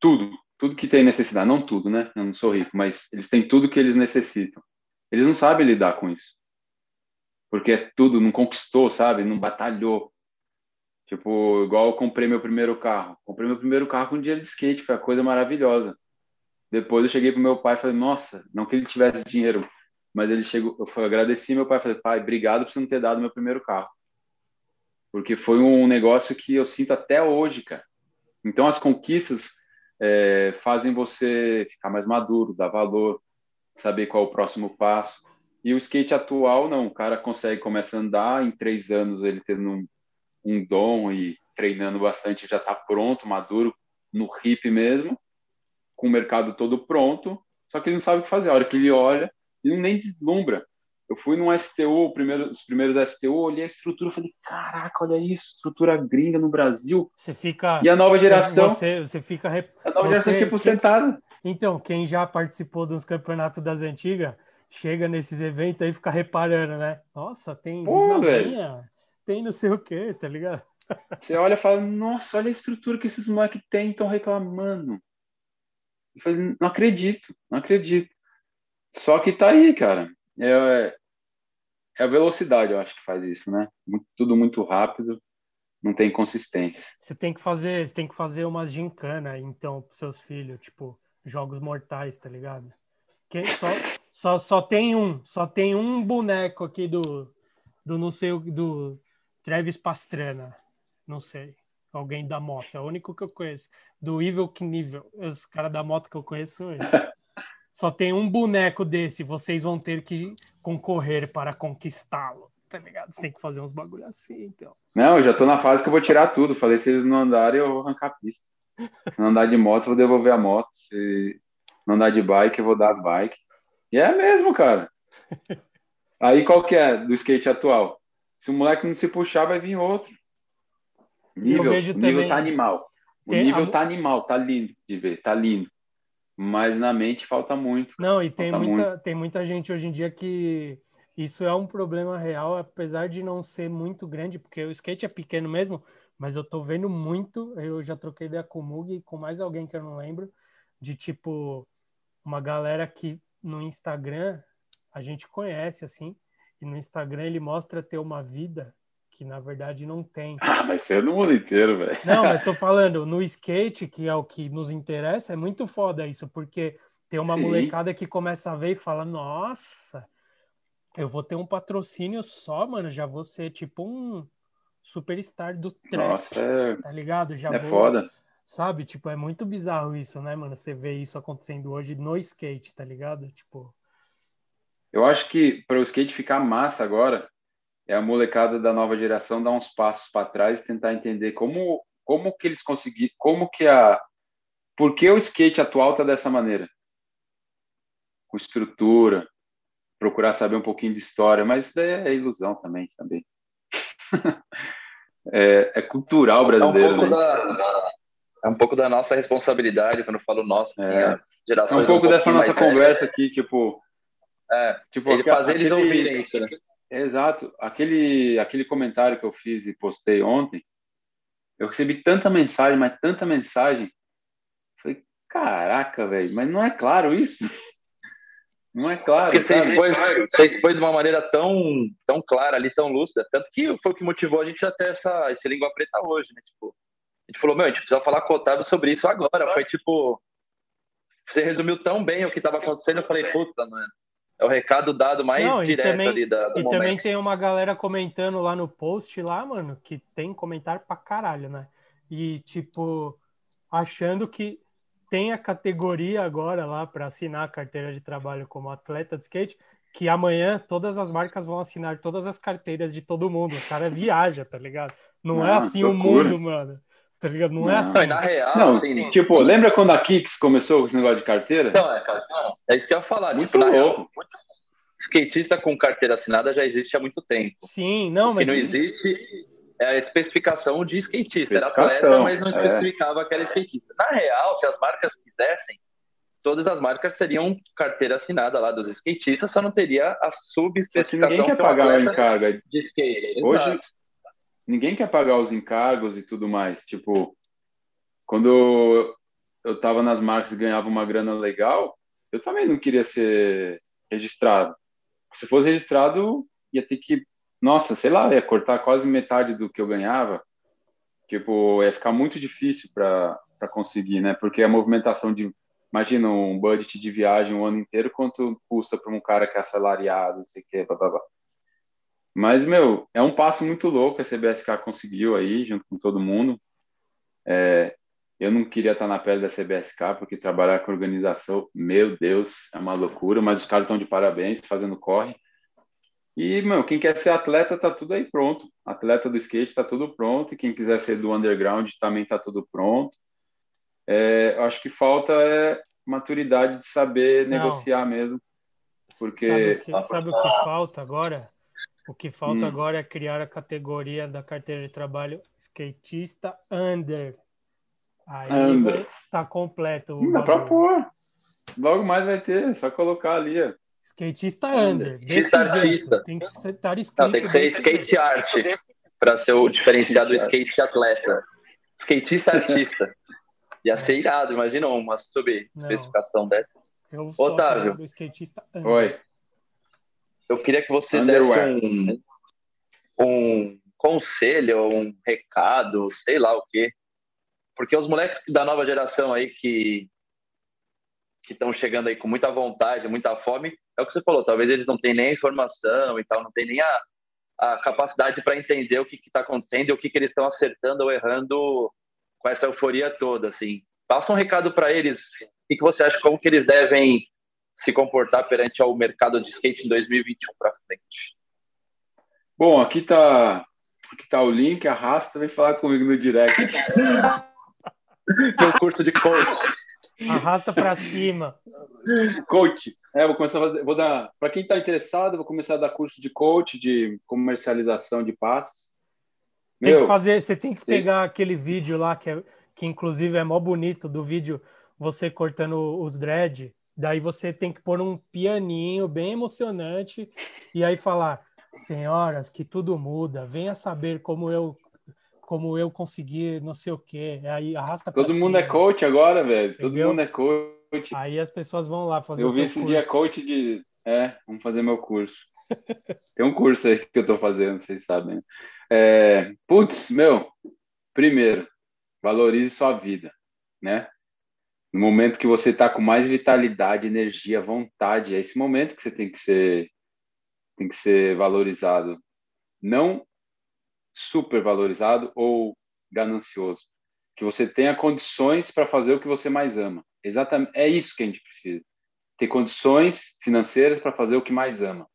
tudo, tudo que tem necessidade. Não tudo, né? Eu não sou rico, mas eles têm tudo que eles necessitam. Eles não sabem lidar com isso. Porque é tudo, não conquistou, sabe? Não batalhou. Tipo, igual eu comprei meu primeiro carro. Comprei meu primeiro carro com dinheiro de skate, foi uma coisa maravilhosa. Depois eu cheguei pro meu pai e falei, nossa, não que ele tivesse dinheiro, mas ele chegou, eu fui, agradeci meu pai, falei, pai, obrigado por você não ter dado meu primeiro carro porque foi um negócio que eu sinto até hoje, cara. Então, as conquistas é, fazem você ficar mais maduro, dar valor, saber qual é o próximo passo. E o skate atual, não, o cara consegue começar a andar, em três anos ele tendo um, um dom e treinando bastante, já está pronto, maduro, no hip mesmo, com o mercado todo pronto, só que ele não sabe o que fazer. A hora que ele olha, ele nem deslumbra. Eu fui num STU, primeiro, os primeiros STU, olhei a estrutura, falei, caraca, olha isso, estrutura gringa no Brasil. Você fica. E a nova geração. Você, você fica. A nova você, geração, tipo, sentada. Então, quem já participou dos campeonatos das antigas, chega nesses eventos aí e fica reparando, né? Nossa, tem Pô, tem não sei o que, tá ligado? [LAUGHS] Você olha e fala, nossa, olha a estrutura que esses moleques têm, estão reclamando. Eu falei, não acredito, não acredito. Só que tá aí, cara. É, é a velocidade, eu acho que faz isso, né? Muito, tudo muito rápido, não tem consistência. Você tem que fazer, você tem que fazer umas gincana, então, pros seus filhos, tipo, jogos mortais, tá ligado? Que só, só, só tem um, só tem um boneco aqui do, do não sei, do Travis Pastrana, não sei, alguém da moto, é o único que eu conheço, do Evil Knievel, os caras da moto que eu conheço [LAUGHS] Só tem um boneco desse, vocês vão ter que concorrer para conquistá-lo, tá ligado? Você tem que fazer uns bagulho assim, então. Não, eu já tô na fase que eu vou tirar tudo. Falei, se eles não andarem, eu vou arrancar a pista. Se não andar de moto, eu vou devolver a moto. Se não andar de bike, eu vou dar as bikes. E é mesmo, cara. [LAUGHS] Aí qual que é do skate atual? Se o moleque não se puxar, vai vir outro. Nível, o nível também... tá animal. O tem nível a... tá animal, tá lindo de ver, tá lindo mas na mente falta muito. Não, e tem muita, muito. tem muita gente hoje em dia que isso é um problema real, apesar de não ser muito grande, porque o skate é pequeno mesmo, mas eu tô vendo muito, eu já troquei ideia com o Mug e com mais alguém que eu não lembro, de tipo, uma galera que no Instagram a gente conhece, assim, e no Instagram ele mostra ter uma vida que na verdade não tem. [LAUGHS] Ah, mas isso é no mundo inteiro, velho. Não, mas [LAUGHS] tô falando, no skate, que é o que nos interessa, é muito foda isso, porque tem uma Sim. molecada que começa a ver e fala, nossa, eu vou ter um patrocínio só, mano, já vou ser tipo um, superstar do trap. Nossa, é, tá ligado? Já é vou, foda. Sabe? Tipo, é muito bizarro isso, né, mano? Você vê isso acontecendo hoje no skate, tá ligado? Tipo. Eu acho que para o skate ficar massa agora, é a molecada da nova geração dar uns passos para trás e tentar entender como como que eles conseguiram, como que a por que o skate atual tá dessa maneira? Com estrutura, procurar saber um pouquinho de história, mas isso é ilusão também, saber. [LAUGHS] é, é, cultural brasileiro, é um né? Da, é um pouco da nossa responsabilidade, quando eu falo nossa, assim, é. é um pouco um dessa nossa conversa aqui, tipo... É, tipo, ele fazer eles ouvirem isso, né? Exato. Aquele, aquele comentário que eu fiz e postei ontem, eu recebi tanta mensagem, mas tanta mensagem. Falei, caraca, velho, mas não é claro isso? [LAUGHS] Não é claro. Porque você expôs, você expôs, de uma maneira tão, tão clara ali, tão lúcida. Tanto que foi o que motivou a gente até essa, esse língua preta hoje, né? Tipo, a gente falou, meu, a gente precisa falar com o Otávio sobre isso agora. Foi tipo. Você resumiu tão bem o que estava acontecendo, eu falei, puta, mano. É o recado dado mais Não, direto também, ali da, do E momento. também tem uma galera comentando lá no post, lá, mano, que tem comentário pra caralho, né? E, tipo, achando que tem a categoria agora lá para assinar a carteira de trabalho como atleta de skate, que amanhã todas as marcas vão assinar todas as carteiras de todo mundo. O cara viaja, tá ligado? Não, não é assim o mundo, mano. Tá ligado? Não, é não. é assim. na real, não, assim, tipo, lembra quando a Kicks começou com esse negócio de carteira? Não, é, cara, não, é isso que eu ia falar. Muito tipo, louco. Real, skatista com carteira assinada já existe há muito tempo. Sim, não, o mas. que não existe é a especificação de skatista. Era Especificação, atleta, mas não é. especificava que era skatista. Na real, se as marcas quisessem, todas as marcas seriam carteira assinada lá dos skatistas, só não teria a subespecificação ninguém quer que pagar o atleta encargo. de skate. Hoje, Exato. Ninguém quer pagar os encargos e tudo mais. Tipo, quando eu tava nas marcas e ganhava uma grana legal, eu também não queria ser registrado. Se fosse registrado, ia ter que, nossa, sei lá, ia cortar quase metade do que eu ganhava. Tipo, ia ficar muito difícil para conseguir, né? Porque a movimentação de, imagina um budget de viagem um ano inteiro, quanto custa para um cara que é assalariado, não sei o que, blá, blá, blá. Mas, meu, é um passo muito louco a CBSK conseguiu aí, junto com todo mundo. É, eu não queria estar na pele da CBSK, porque trabalhar com organização, meu Deus, é uma loucura, mas os caras estão de parabéns, fazendo corre. E, meu, quem quer ser atleta tá tudo aí pronto. Atleta do skate tá tudo pronto, e quem quiser ser do underground também tá tudo pronto. É, eu acho que falta é maturidade de saber Não. negociar mesmo. Sabe Porque o, que, sabe o que falta agora? O que falta Hum. agora é criar a categoria da carteira de trabalho skatista under. Aí Under. vai tá completo. Hum, dá pra pôr. Logo mais vai ter, é só colocar ali, ó. Skatista under. Desse Skatista jeito. artista. Tem que estar escrito. Não, tem que ser skate jeito. art para ser o diferenciar do skate atleta. Skatista artista. Ia ser irado, imagina uma subespecificação dessa. Eu Otávio. do skatista under. Oi. Eu queria que você Underwear. desse um, um conselho, um recado, sei lá o quê. Porque os moleques da nova geração aí que que estão chegando aí com muita vontade, muita fome, é o que você falou, talvez eles não tenham nem a informação e tal, não tem nem a, a capacidade para entender o que está acontecendo e o que, que eles estão acertando ou errando com essa euforia toda, assim. Passa um recado para eles, o que, que você acha, como que eles devem se comportar perante ao mercado de skate em 2021 para frente? Bom, aqui tá, aqui tá o link, arrasta, vem falar comigo no direct. No curso de coach. Arrasta pra cima. Coach. É, vou começar a fazer, vou dar, para quem está interessado, vou começar a dar curso de coach, de comercialização de passes. Tem Meu, que fazer, você tem que sim. pegar aquele vídeo lá que, é, que inclusive é mó bonito do vídeo você cortando os dread. Daí você tem que pôr um pianinho bem emocionante e aí falar: tem horas que tudo muda, venha saber como eu como eu consegui não sei o quê. Aí arrasta pra todo mundo é cima. coach agora, velho. Todo Entendeu? mundo é coach. Aí as pessoas vão lá fazer Eu vi esse curso. dia coach de. É, vamos fazer meu curso. [LAUGHS] Tem um curso aí que eu tô fazendo, vocês sabem. É, putz, meu, primeiro, valorize sua vida, né? No momento que você tá com mais vitalidade, energia, vontade, é esse momento que você tem que ser tem que ser valorizado. Não super valorizado ou ganancioso. Que você tenha condições para fazer o que você mais ama. Exatamente, é isso que a gente precisa. Ter condições financeiras para fazer o que mais ama.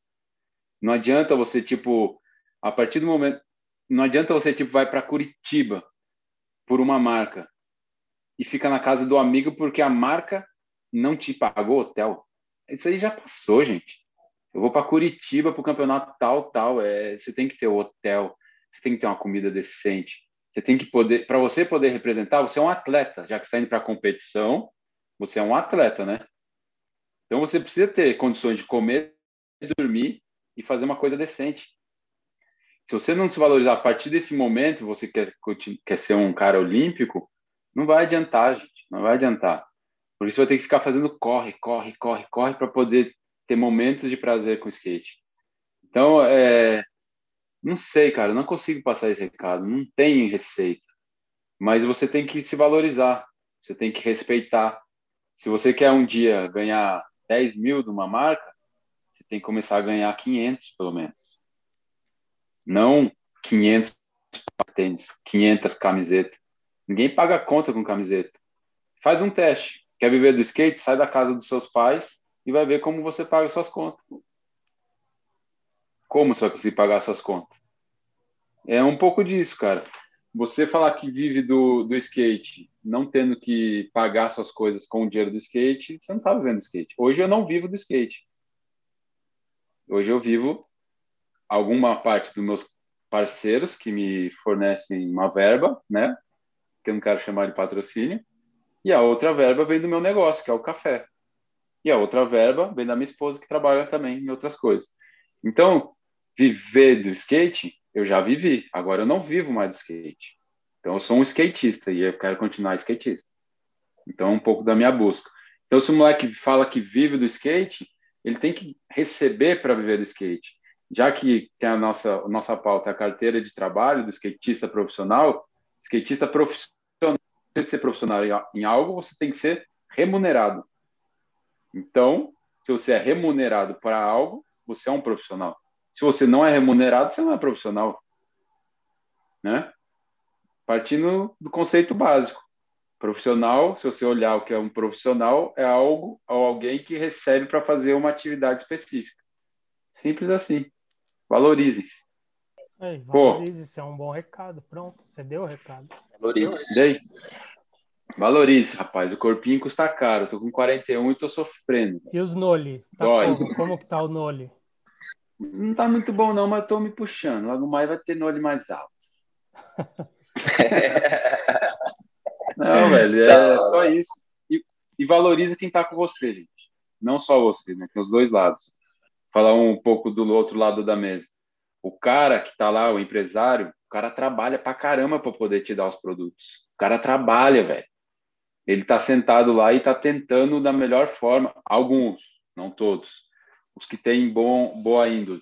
Não adianta você tipo, a partir do momento, não adianta você tipo vai para Curitiba por uma marca e fica na casa do amigo porque a marca não te pagou hotel. Isso aí já passou, gente. Eu vou para Curitiba para o campeonato tal, tal. É, você tem que ter o hotel, você tem que ter uma comida decente. Você tem que poder, para você poder representar, você é um atleta, já que está indo para competição, você é um atleta, né? Então você precisa ter condições de comer, dormir e fazer uma coisa decente. Se você não se valorizar a partir desse momento, você quer, quer ser um cara olímpico, não vai adiantar, gente, não vai adiantar. Por isso vai ter que ficar fazendo corre, corre, corre, corre para poder ter momentos de prazer com o skate. Então, é, não sei, cara, não consigo passar esse recado, não tem receita. Mas você tem que se valorizar, você tem que respeitar. Se você quer um dia ganhar 10 mil de uma marca, você tem que começar a ganhar 500, pelo menos. Não 500 tênis, 500 camisetas. Ninguém paga conta com camiseta. Faz um teste. Quer viver do skate? Sai da casa dos seus pais e vai ver como você paga suas contas. Como você vai conseguir pagar suas contas? É um pouco disso, cara. Você falar que vive do, do skate, não tendo que pagar suas coisas com o dinheiro do skate, você não está vivendo do skate. Hoje eu não vivo do skate. Hoje eu vivo alguma parte dos meus parceiros que me fornecem uma verba, né? Que eu não quero chamar de patrocínio. E a outra verba vem do meu negócio, que é o café. E a outra verba vem da minha esposa, que trabalha também em outras coisas. Então, viver do skate, eu já vivi. Agora eu não vivo mais do skate. Então, eu sou um skatista e eu quero continuar skatista. Então, é um pouco da minha busca. Então, se o moleque fala que vive do skate, ele tem que receber para viver do skate. Já que tem a nossa, a nossa pauta, a carteira de trabalho do skatista profissional, skatista profissional, ser profissional em algo, você tem que ser remunerado. Então, se você é remunerado para algo, você é um profissional. Se você não é remunerado, você não é profissional. Né? Partindo do conceito básico. Profissional, se você olhar o que é um profissional, é algo ou alguém que recebe para fazer uma atividade específica. Simples assim. Valorize-se. Valorize-se, é um bom recado. Pronto, você deu o recado. Valorize. Valorize, rapaz. O corpinho custa caro. tô com 41 e tô sofrendo. E os Noli? Tá como? como que tá o Noli? Não tá muito bom não, mas tô me puxando. Logo mais vai ter Noli mais alto. [LAUGHS] não, velho, é só isso. E, e valorize quem tá com você, gente. Não só você, né? Tem os dois lados. Falar um pouco do outro lado da mesa. O cara que tá lá, o empresário, o cara trabalha pra caramba para poder te dar os produtos. O cara trabalha, velho. Ele está sentado lá e está tentando da melhor forma. Alguns, não todos. Os que têm bom, boa índole.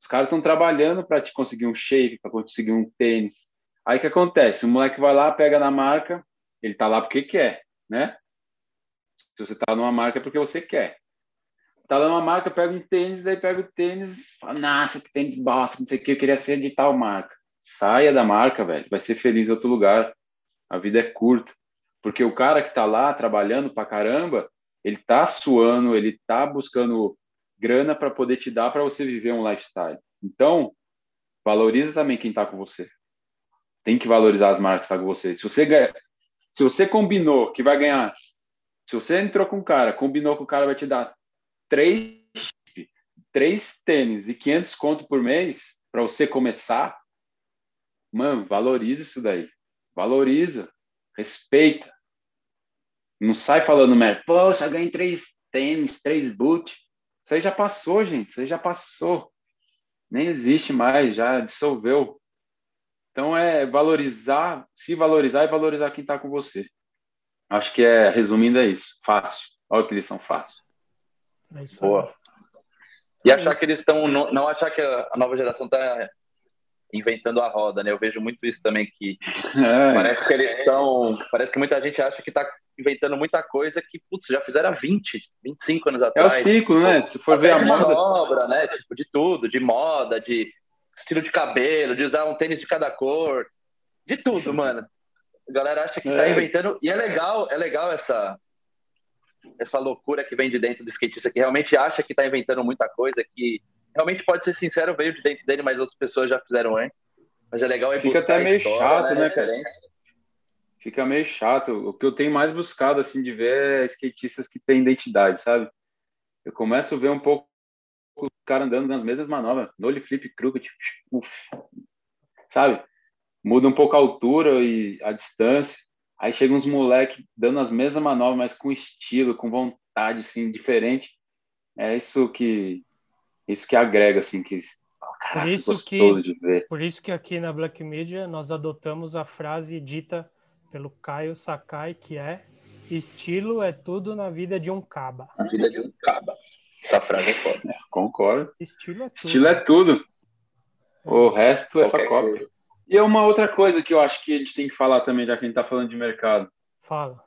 Os caras estão trabalhando para te conseguir um shape, para conseguir um tênis. Aí que acontece? O moleque vai lá, pega na marca, ele está lá porque quer, né? Se você está numa marca é porque você quer. Tá lá numa marca, pega um tênis, daí pega o tênis, fala, nossa, que tênis bosta, não sei o que, eu queria ser de tal marca. Saia da marca, velho, vai ser feliz em outro lugar. A vida é curta. Porque o cara que está lá trabalhando pra caramba, ele tá suando, ele tá buscando grana para poder te dar para você viver um lifestyle. Então, valoriza também quem está com você. Tem que valorizar as marcas que tá com você. Se você ganha, se você combinou que vai ganhar, se você entrou com o cara, combinou que o cara vai te dar três, três tênis e 500 conto por mês para você começar, mano, valoriza isso daí. Valoriza, respeita. Não sai falando merda. Poxa, ganhei três tênis, três boot. Isso aí já passou, gente. Isso aí já passou. Nem existe mais, já dissolveu. Então é valorizar, se valorizar e valorizar quem está com você. Acho que é, resumindo, é isso. Fácil. Olha que eles são fácil. É Boa. E achar que eles estão. Não achar que a nova geração está inventando a roda, né? Eu vejo muito isso também que [LAUGHS] é. parece que eles estão, parece que muita gente acha que está inventando muita coisa que putz, já fizeram há 20, 25 anos atrás. É o ciclo, né? Se for ver a moda, obra, né? Tipo de tudo, de moda, de estilo de cabelo, de usar um tênis de cada cor, de tudo, [LAUGHS] mano. A galera acha que tá É. inventando. E é legal, é legal essa, essa loucura que vem de dentro do skatista, que realmente acha que tá inventando muita coisa, que realmente pode ser sincero, veio de dentro dele, mas outras pessoas já fizeram antes. Mas é legal é Fica até meio história, chato, né, cara? referência. Fica meio chato. O que eu tenho mais buscado, assim, de ver é skatistas que têm identidade, sabe? Eu começo a ver um pouco o cara andando nas mesmas manobras, nole flip, crooked, uf, sabe? Muda um pouco a altura e a distância. Aí chega uns moleque dando as mesmas manobras, mas com estilo, com vontade, assim, diferente. É isso que isso que agrega, assim, que caraca, isso gostoso que- de ver. Por isso que aqui na Black Media nós adotamos a frase dita pelo Caio Sakai, que é estilo é tudo na vida de um caba. A vida de um caba. Essa frase é foda. Concordo. Estilo é tudo. Estilo é tudo. O resto é só cópia. coisa. E é uma outra coisa que eu acho que a gente tem que falar também, já que a gente tá falando de mercado. Fala.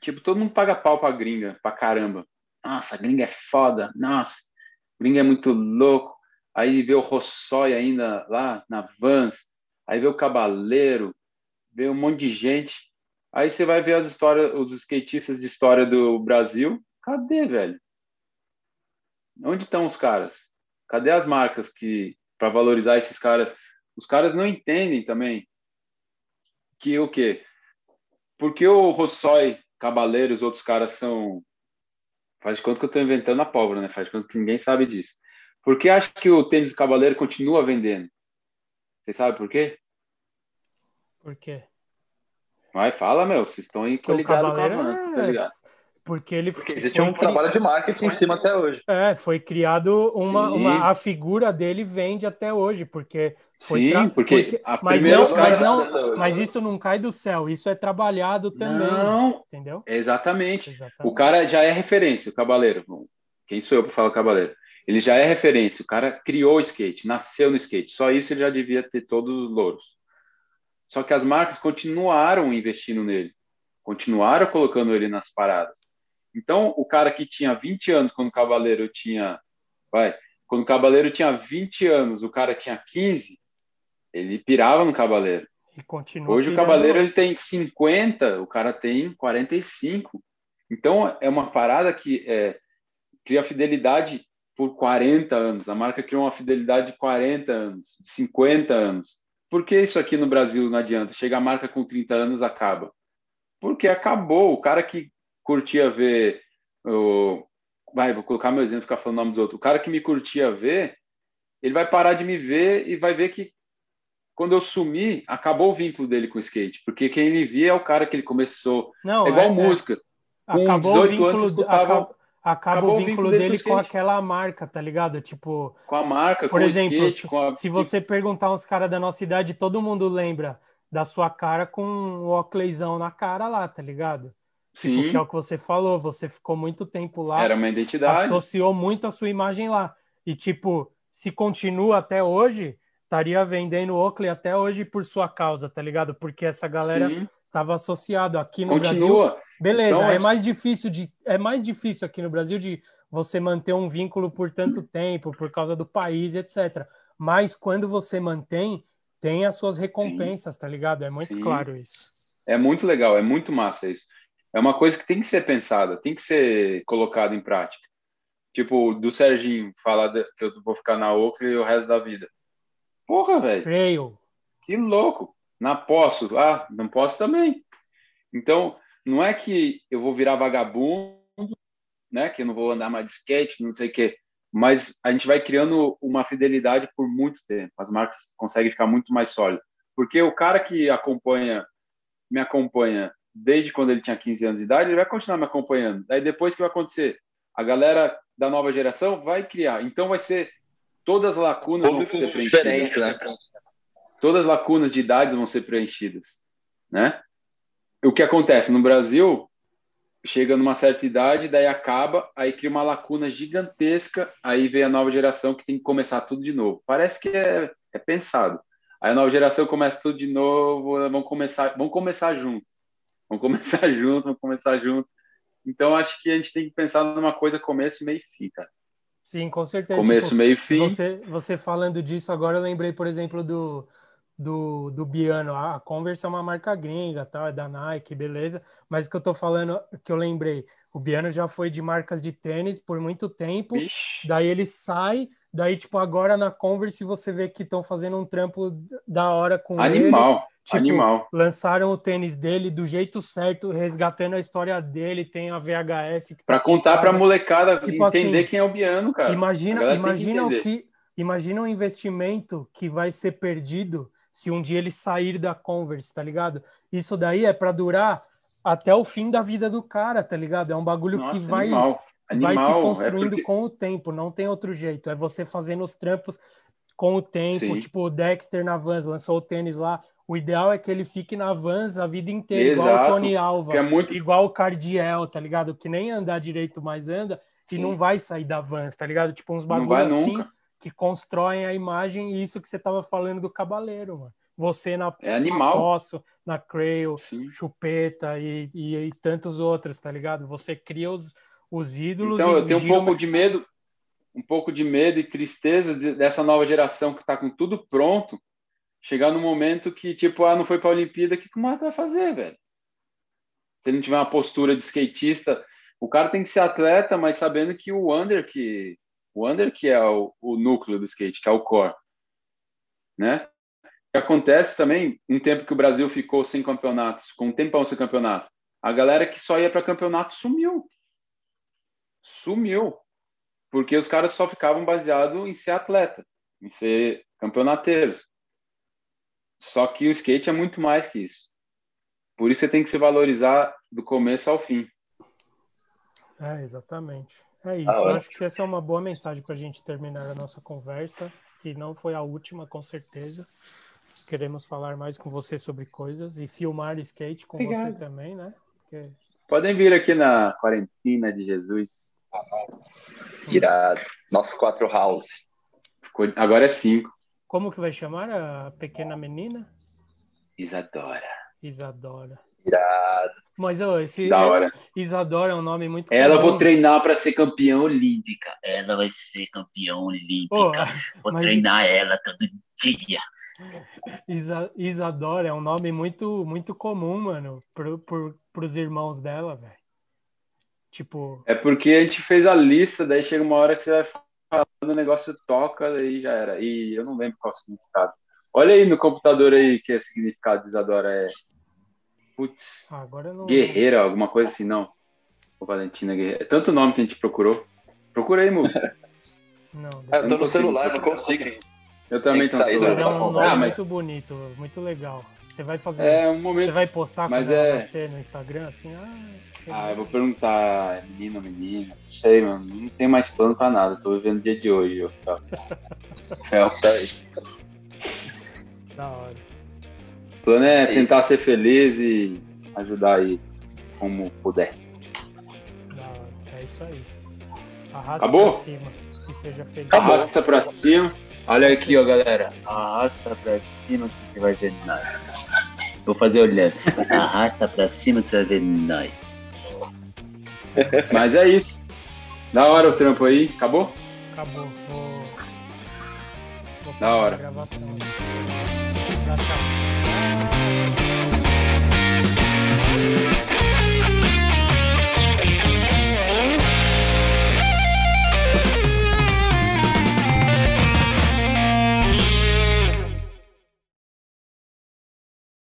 Tipo, todo mundo paga pau pra gringa, pra caramba. Nossa, a gringa é foda. Nossa, a gringa é muito louco. Aí vê o Rossói ainda lá na Vans. Aí vê o Cabaleiro. Vê um monte de gente. Aí você vai ver as histórias, os skatistas de história do Brasil. Cadê, velho? Onde estão os caras? Cadê as marcas que para valorizar esses caras? Os caras não entendem também que o quê? Porque o Rossói, Cabaleiro, os outros caras são. Faz de conta que eu estou inventando a pólvora, né? Faz de conta que ninguém sabe disso. Por que acha que o tênis do Cabaleiro continua vendendo? Vocês sabem por quê? Por quê? Vai, fala, meu. Vocês estão aí coligados com a Cavaleiro Vans, tá é... ligado? Porque ele Porque foi existe um cri- trabalho de marketing em cima até hoje. É, foi criado uma, uma. A figura dele vende até hoje, porque. Foi Sim, tra- porque, porque- a Mas primeira não, mas, caras... não, mas isso não cai do céu, isso é trabalhado também. Não, Entendeu? exatamente. Exatamente. O cara já é referência, o Cabaleiro. Bom, Quem sou eu para falar Cabaleiro? Ele já é referência. O cara criou o skate, nasceu no skate. Só isso ele já devia ter todos os louros. Só que as marcas continuaram investindo nele. Continuaram colocando ele nas paradas. Então, o cara que tinha 20 anos quando o Cabaleiro tinha. Vai. Quando o Cabaleiro tinha 20 anos, o cara tinha 15, ele pirava no. E continua Hoje o Cavaleiro ele tem 50, o cara tem 45. Então é uma parada que é, cria fidelidade por 40 anos. A marca criou uma fidelidade de 40 anos, de 50 anos. Por que isso aqui no Brasil não adianta? Chega a marca com 30 anos, acaba. Porque acabou. O cara que curtia ver. O... Vai, vou colocar meu exemplo, ficar falando o nome dos outros. O cara que me curtia ver, ele vai parar de me ver e vai ver que quando eu sumir, acabou o vínculo dele com o skate. Porque quem me via é o cara que ele começou. Não, é igual é- é- música. Com acabou 18 o vínculo, anos, escutava- acaba, acaba acabou o vínculo dele com skate. aquela marca, tá ligado? Tipo, Com a marca, por com exemplo, o skate, com a... se você perguntar uns caras da nossa idade, todo mundo lembra da sua cara com o Oakleyzão na cara lá, tá ligado? Tipo, Sim, que é o que você falou, você ficou muito tempo lá, era uma identidade. associou muito a sua imagem lá. E, tipo, se continua até hoje, estaria vendendo Oakley até hoje por sua causa, tá ligado? Porque essa galera Sim, tava associado aqui no Brasil. continua. Beleza, Então, é é- mais difícil de é mais difícil aqui no Brasil de você manter um vínculo por tanto tempo, por causa do país, etc. Mas quando você mantém, tem as suas recompensas, tá ligado? É muito Sim. claro isso. É muito legal, é muito massa isso. É uma coisa que tem que ser pensada, tem que ser colocada em prática. Tipo, do Serginho falar que eu vou ficar na Oakley o resto da vida. Porra, velho. Creio. Que louco! Não posso. Ah, não posso também. Então, não é que eu vou virar vagabundo, né? Que eu não vou andar mais de skate, não sei o quê. Mas a gente vai criando uma fidelidade por muito tempo. As marcas conseguem ficar muito mais sólidas. Porque o cara que acompanha, me acompanha desde quando ele tinha 15 anos de idade, ele vai continuar me acompanhando. Daí depois o que vai acontecer? A galera da nova geração vai criar. Então vai ser todas as lacunas vão Público ser preenchidas né? todas as lacunas de idades vão ser preenchidas, né? O que acontece no Brasil, chega numa certa idade, daí acaba, aí cria uma lacuna gigantesca, aí vem a nova geração que tem que começar tudo de novo. Parece que é, é pensado. Aí a nova geração começa tudo de novo, vão começar, vão começar junto. Vão começar [LAUGHS] junto, vão começar junto. Então acho que a gente tem que pensar numa coisa começo, meio e fim, cara. Sim, com certeza. Começo, Tipo, meio e fim. Você, você falando disso agora, eu lembrei, por exemplo, do, do, do Biano. A Converse é uma marca gringa, tal, é da Nike, beleza. Mas o que eu tô falando, que eu lembrei, o Biano já foi de marcas de tênis por muito tempo. Vixe. Daí ele sai, daí, tipo, agora na Converse você vê que estão fazendo um trampo da hora com ele. Animal, Tipo, animal. Lançaram o tênis dele do jeito certo, resgatando a história dele. Tem a VHS tá em contar pra casa. molecada Tipo entender assim, quem é o Biano, cara. A Imagina, imagina o que, imagina um investimento que vai ser perdido se um dia ele sair da Converse, tá ligado? Isso daí é pra durar até o fim da vida do cara, tá ligado? É um bagulho Nossa, que vai animal. vai se Animal. construindo é porque... com o tempo, não tem outro jeito. É você fazendo os trampos com o tempo. Sim. Tipo, o Dexter na Vans lançou o tênis lá. O ideal é que ele fique na Vans a vida inteira, igual o Exato, Tony Alva, é muito- igual o Cardiel, tá ligado? Que nem andar direito mais anda e Sim. não vai sair da Vans, tá ligado? Tipo, uns Não bagulho vai assim que constroem a imagem e isso que você tava falando do Cabaleiro, mano. Você na É animal. Poço, na Sim. Chupeta e, e, e tantos outros, tá ligado? Você cria os, os ídolos Então, e eu tenho um pouco de medo, um pouco de medo e tristeza de- dessa nova geração que tá com tudo pronto, chegar no momento que, tipo, ah, não foi pra Olimpíada, o que que o Marco vai fazer, velho? Se ele não tiver uma postura de skatista, o cara tem que ser atleta, mas sabendo que o under que o under que é o, o núcleo do skate, que é o core, né? Acontece também, um tempo que o Brasil ficou sem campeonatos, com um tempão sem campeonato, a galera que só ia para campeonato sumiu. Sumiu. Porque os caras só ficavam baseados em ser atleta, em ser campeonateiros. Só que o skate é muito mais que isso. Por isso você tem que se valorizar do começo ao fim. É, exatamente. É isso. Ah, Eu ótimo. acho que essa é uma boa mensagem para a gente terminar a nossa conversa, que não foi a última, com certeza. Queremos falar mais com você sobre coisas e filmar skate com você Obrigado. também, né? Porque Podem vir aqui na quarentena de Jesus. Irado. Nosso quatro house. Ficou- Agora é cinco. Como que vai chamar a pequena menina? Isadora. Isadora. Irado. Mas ó, esse Da hora. Isadora é um nome muito Ela comum. vou treinar para ser campeã olímpica. Ela vai ser campeã olímpica. Pô, Vou mas- treinar ela todo dia. Isa- Isadora é um nome muito muito comum, mano, pro, pro, pros irmãos dela, velho. Tipo, É porque a gente fez a lista, daí chega uma hora que você vai falando, o negócio toca, daí já era. E eu não lembro qual é o significado. Olha aí no computador aí que é o significado de Isadora é. Putz, ah, eu não. Guerreira, alguma coisa assim, não. Ou Valentina Guerreira. É tanto nome que a gente procurou. Procura aí, Mu. [LAUGHS] Não, Ah, eu tô não no celular, não consigo. Eu também tô no Mas é celular. um nome Ah, mas muito bonito, muito legal. Você vai fazer. é um Você momento. vai postar mas quando ela é- nascer no Instagram, assim, ah, sei Ah, eu vou perguntar, menino ou menina? Não sei, mano. Não tenho mais plano pra nada. Tô vivendo o dia de hoje, eu falo. [LAUGHS] É, Isso aí. Da hora. O plano é É tentar ser feliz e ajudar aí como puder. Da hora. É isso aí. Arrasta Acabou? pra cima e seja feliz. Arrasta pra cima. Olha aqui, ó, galera. Arrasta pra cima que você vai ver nós. Vou fazer olhando. Arrasta pra cima que você vai ver nós. Mas é isso. Da hora o trampo aí. Acabou? Acabou. Vou... Vou da hora. gravação. Tchau, tchau.